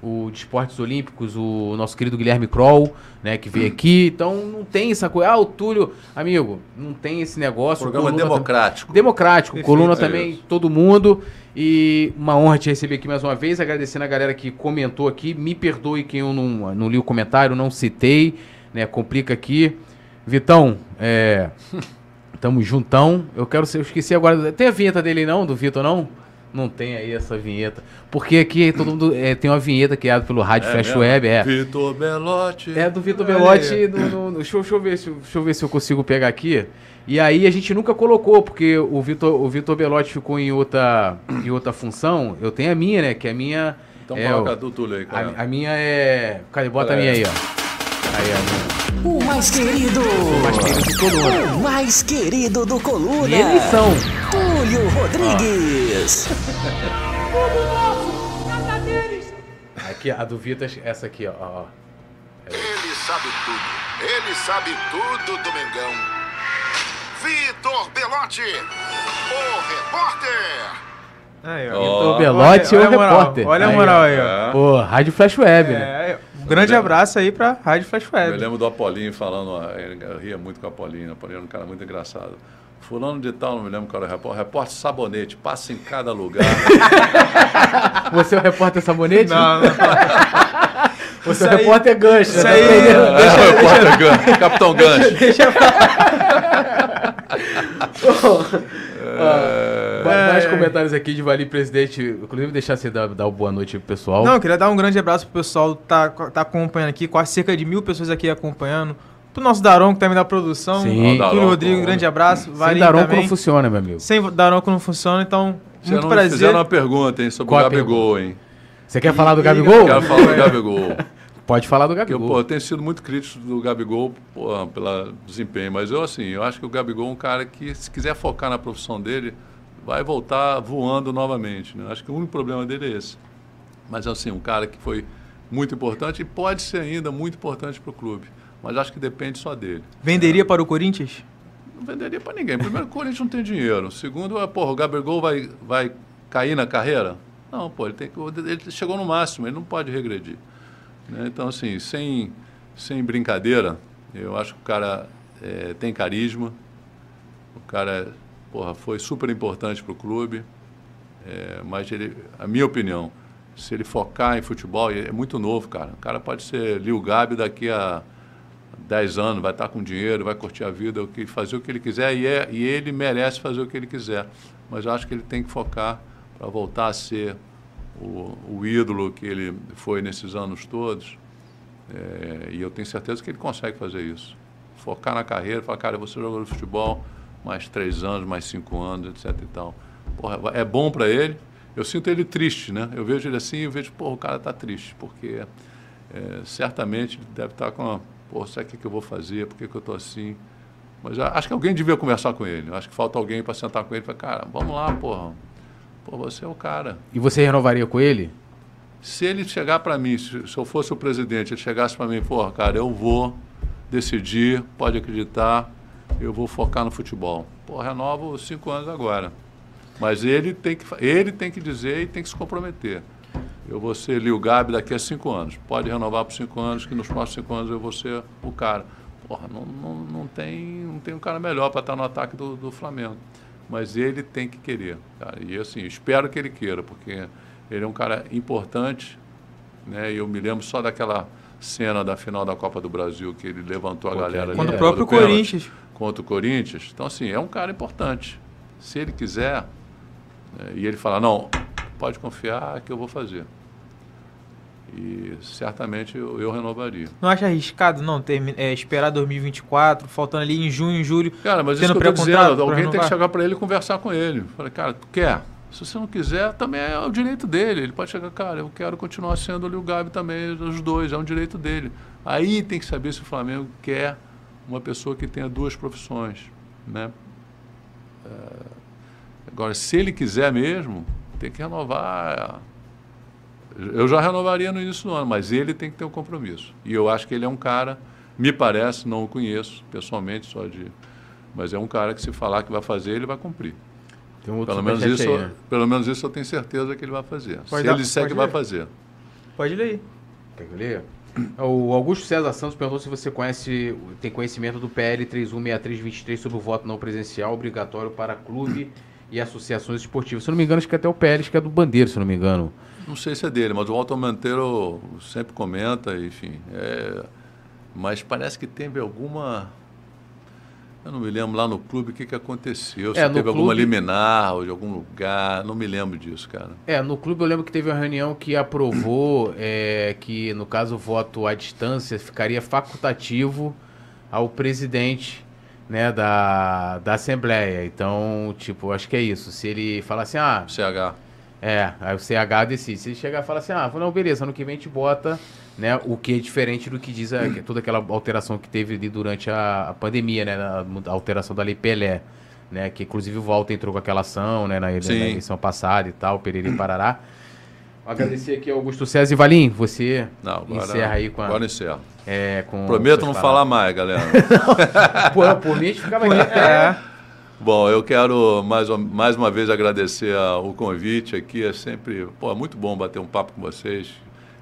o de Esportes Olímpicos, o nosso querido Guilherme Kroll, né, que veio aqui. Então não tem essa coisa. Ah, o Túlio, amigo, não tem esse negócio. Programa Coluna tam- democrático. Democrático, coluna também, isso. todo mundo. E uma honra te receber aqui mais uma vez, agradecendo a galera que comentou aqui. Me perdoe quem eu não, não li o comentário, não citei, né? Complica aqui. Vitão, é. Tamo juntão. Eu quero ser. Eu esqueci agora. Tem a vinheta dele não, do Vitor, não? Não tem aí essa vinheta. Porque aqui todo mundo é, tem uma vinheta criada pelo Rádio É? Web, é. Vitor Belotti. É do Vitor Belotti. do- do- do- deixa, eu- deixa eu ver se, deixa eu ver se eu consigo pegar aqui. E aí a gente nunca colocou, porque o Vitor, o Vitor Belotti ficou em outra, em outra função. Eu tenho a minha, né? Que a minha. Então é, coloca o- a do Túlio aí, cara. a, a minha é. Cadê? Bota a minha aí, ó. Aí. O mais querido. mais querido de Coluna. O mais querido do Coluna. Minha eleição. Túlio Rodrigues. Aqui, a do Vitor, essa aqui, ó. ó. Ele sabe tudo. Ele sabe tudo do Mengão. Vitor Belotti, o repórter. Aí, ó. Vitor. Belotti, Olha- o olha repórter. Olha a moral aí, ó. Pô, Rádio Flash Web, né? É, um grande abraço aí pra Rádio Flash Eu Web. lembro do Apolinho falando, eu ria muito com o Apolinho, o Apolinho era um cara muito engraçado. Fulano de tal, não me lembro qual era o repórter, repórter sabonete, passa em cada lugar. Você é o repórter sabonete? Não, não. Você é o repórter gancho. isso tá aí- entendendo? é, o repórter Gancho, Capitão Gancho. Ma- É. Mais comentários aqui de Vali Presidente. Inclusive, deixar você dar, dar uma boa noite pro pessoal. Não, eu queria dar um grande abraço pro pessoal que tá, tá acompanhando aqui, quase cerca de mil pessoas aqui acompanhando. Pro nosso Daronco também da produção. Sim. Túlio Rodrigo, ó. grande abraço. Sem Daronco também. não funciona, meu amigo. Sem Daronco não funciona, então, Você muito não prazer. fizeram uma pergunta, hein, sobre Qual o Gabigol, hein? Você quer falar do Gabigol? Quero falar do Gabigol. Pode falar do Porque, Gabigol. pô, eu tenho sido muito crítico do Gabigol pô, pelo desempenho, mas eu, assim, eu acho que o Gabigol é um cara que, se quiser focar na profissão dele, vai voltar voando novamente. Né? Acho que o único problema dele é esse. Mas, assim, um cara que foi muito importante e pode ser ainda muito importante para o clube. Mas acho que depende só dele. Venderia para o Corinthians? Não venderia para ninguém. Primeiro, o Corinthians não tem dinheiro. Segundo, é, porra, o Gabigol vai, vai cair na carreira? Não, pô, ele, tem que, ele chegou no máximo, ele não pode regredir. né? Então, assim, sem, sem brincadeira, eu acho que o cara é, tem carisma, o cara porra, foi super importante para o clube, é, mas ele, a minha opinião, se ele focar em futebol, é muito novo, cara. O cara pode ser Lil Gabi daqui a 10 anos, vai estar com dinheiro, vai curtir a vida, fazer o que ele quiser e, é, e ele merece fazer o que ele quiser. Mas eu acho que ele tem que focar para voltar a ser o, o ídolo que ele foi nesses anos todos. É, e eu tenho certeza que ele consegue fazer isso. Focar na carreira, falar, cara, jogador de futebol mais três anos, mais cinco anos, etc e tal. Porra, é bom para ele. Eu sinto ele triste, né? Eu vejo ele assim e vejo, pô, o cara tá triste, porque é, certamente deve estar com uma, sabe o que, que eu vou fazer, por que, que eu tô assim? Mas acho que alguém devia conversar com ele. Acho que falta alguém para sentar com ele e falar, cara, vamos lá, porra. Pô, você é o cara. E você renovaria com ele? Se ele chegar para mim, se, se eu fosse o presidente, ele chegasse para mim, porra, cara, eu vou decidir, pode acreditar, eu vou focar no futebol. Pô, renovo cinco anos agora. Mas ele tem que, ele tem que dizer e tem que se comprometer. eu vou ser Lil Gabi daqui a cinco anos. Pode renovar por cinco anos, que nos próximos cinco anos eu vou ser o cara. Porra, não, não, não, tem, não tem um cara melhor para estar no ataque do, do Flamengo. Mas ele tem que querer, cara. E assim, espero que ele queira, porque ele é um cara importante, né? E eu me lembro só daquela cena da final da Copa do Brasil que ele levantou a galera ali. Contra o né, próprio do pênalti Corinthians. Contra o Corinthians. Então, assim, é um cara importante. Se ele quiser, né, e ele falar, não, pode confiar que eu vou fazer. E certamente eu, eu renovaria. Não acha arriscado, não, termi- é, esperar 2024, faltando ali em junho, julho. Cara, mas isso que eu dizendo, alguém tem que chegar para ele e conversar com ele. Falei, cara, tu quer? Se você não quiser, também é o direito dele. Ele pode chegar, cara, eu quero continuar sendo o Lil Gabi também, os dois, é um direito dele. Aí tem que saber se o Flamengo quer uma pessoa que tenha duas profissões, né? É, Agora, se ele quiser mesmo, tem que renovar. Eu já renovaria no início do ano, mas ele tem que ter um compromisso. E eu acho que ele é um cara, me parece, não o conheço pessoalmente, só de. Mas é um cara que se falar que vai fazer, ele vai cumprir. Tem um outro Pelo menos, isso, aí, né? pelo menos isso eu tenho certeza que ele vai fazer. Pode se dar- ele disser que vai ler. fazer. Pode ler aí. Quer que eu leia? O Augusto César Santos perguntou se você conhece, tem conhecimento do PL 316323 sobre o voto não presencial obrigatório para clube e associações esportivas. Se eu não me engano, acho que até o PL, que é do Bandeiro, se não me engano. Não sei se é dele, mas o Walter Monteiro sempre comenta, enfim. é, mas parece que teve alguma. Eu não me lembro lá no clube o que, que aconteceu. Se É, teve alguma clube- liminar ou de algum lugar. Não me lembro disso, cara. É, no clube eu lembro que teve uma reunião que aprovou é, que, no caso, o voto à distância ficaria facultativo ao presidente né, da, da Assembleia. Então, tipo, acho que é isso. Se ele falar assim, ah, CH. É, aí o CH decide. Se ele chegar e falar assim, ah, não, beleza, ano que vem a gente bota, né, o que é diferente do que diz a, que é toda aquela alteração que teve ali durante a, a pandemia, né, a, a alteração da Lei Pelé, né, que inclusive o Walter entrou com aquela ação, né, na, na eleição passada e tal, Perere e Parará. Agradecer aqui ao Augusto César e Valim, você Não, agora, encerra aí com a... Agora encerra. é, com Prometo não palavras. falar mais, galera. Pô, por mim a gente ficava aqui até... É. Bom, eu quero mais, uma- mais uma vez agradecer a- o convite aqui. É sempre pô, é muito bom bater um papo com vocês,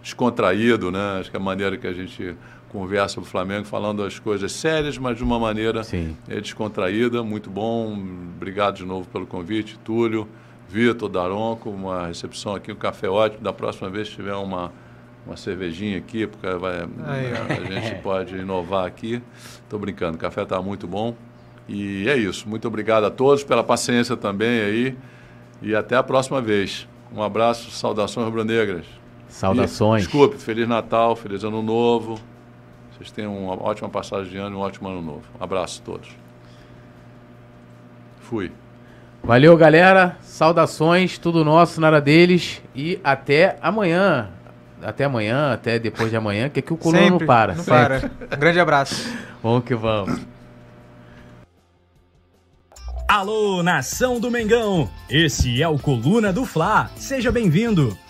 descontraído, né? Acho que é a maneira que a gente conversa sobre o Flamengo, falando as coisas sérias, mas de uma maneira Sim. é, descontraída. Muito bom. Obrigado de novo pelo convite, Túlio, Vitor, Daronco. Uma recepção aqui, um café ótimo. Da próxima vez, se tiver uma, uma cervejinha aqui, porque vai, Aí. a gente pode inovar aqui. Estou brincando, o café está muito bom. E é isso. Muito obrigado a todos pela paciência também aí. E até a próxima vez. Um abraço, saudações rubro-negras. Saudações. E, desculpe, Feliz Natal, Feliz Ano Novo. Vocês tenham uma ótima passagem de ano e um ótimo ano novo. Um abraço a todos. Fui. Valeu, galera. Saudações, tudo nosso na área deles. E até amanhã. Até amanhã, até depois de amanhã, que aqui o Coluna não Sempre, para. Não sempre. para. Um grande abraço. Vamos que vamos. Alô, nação do Mengão! Esse é o Coluna do Fla. Seja bem-vindo.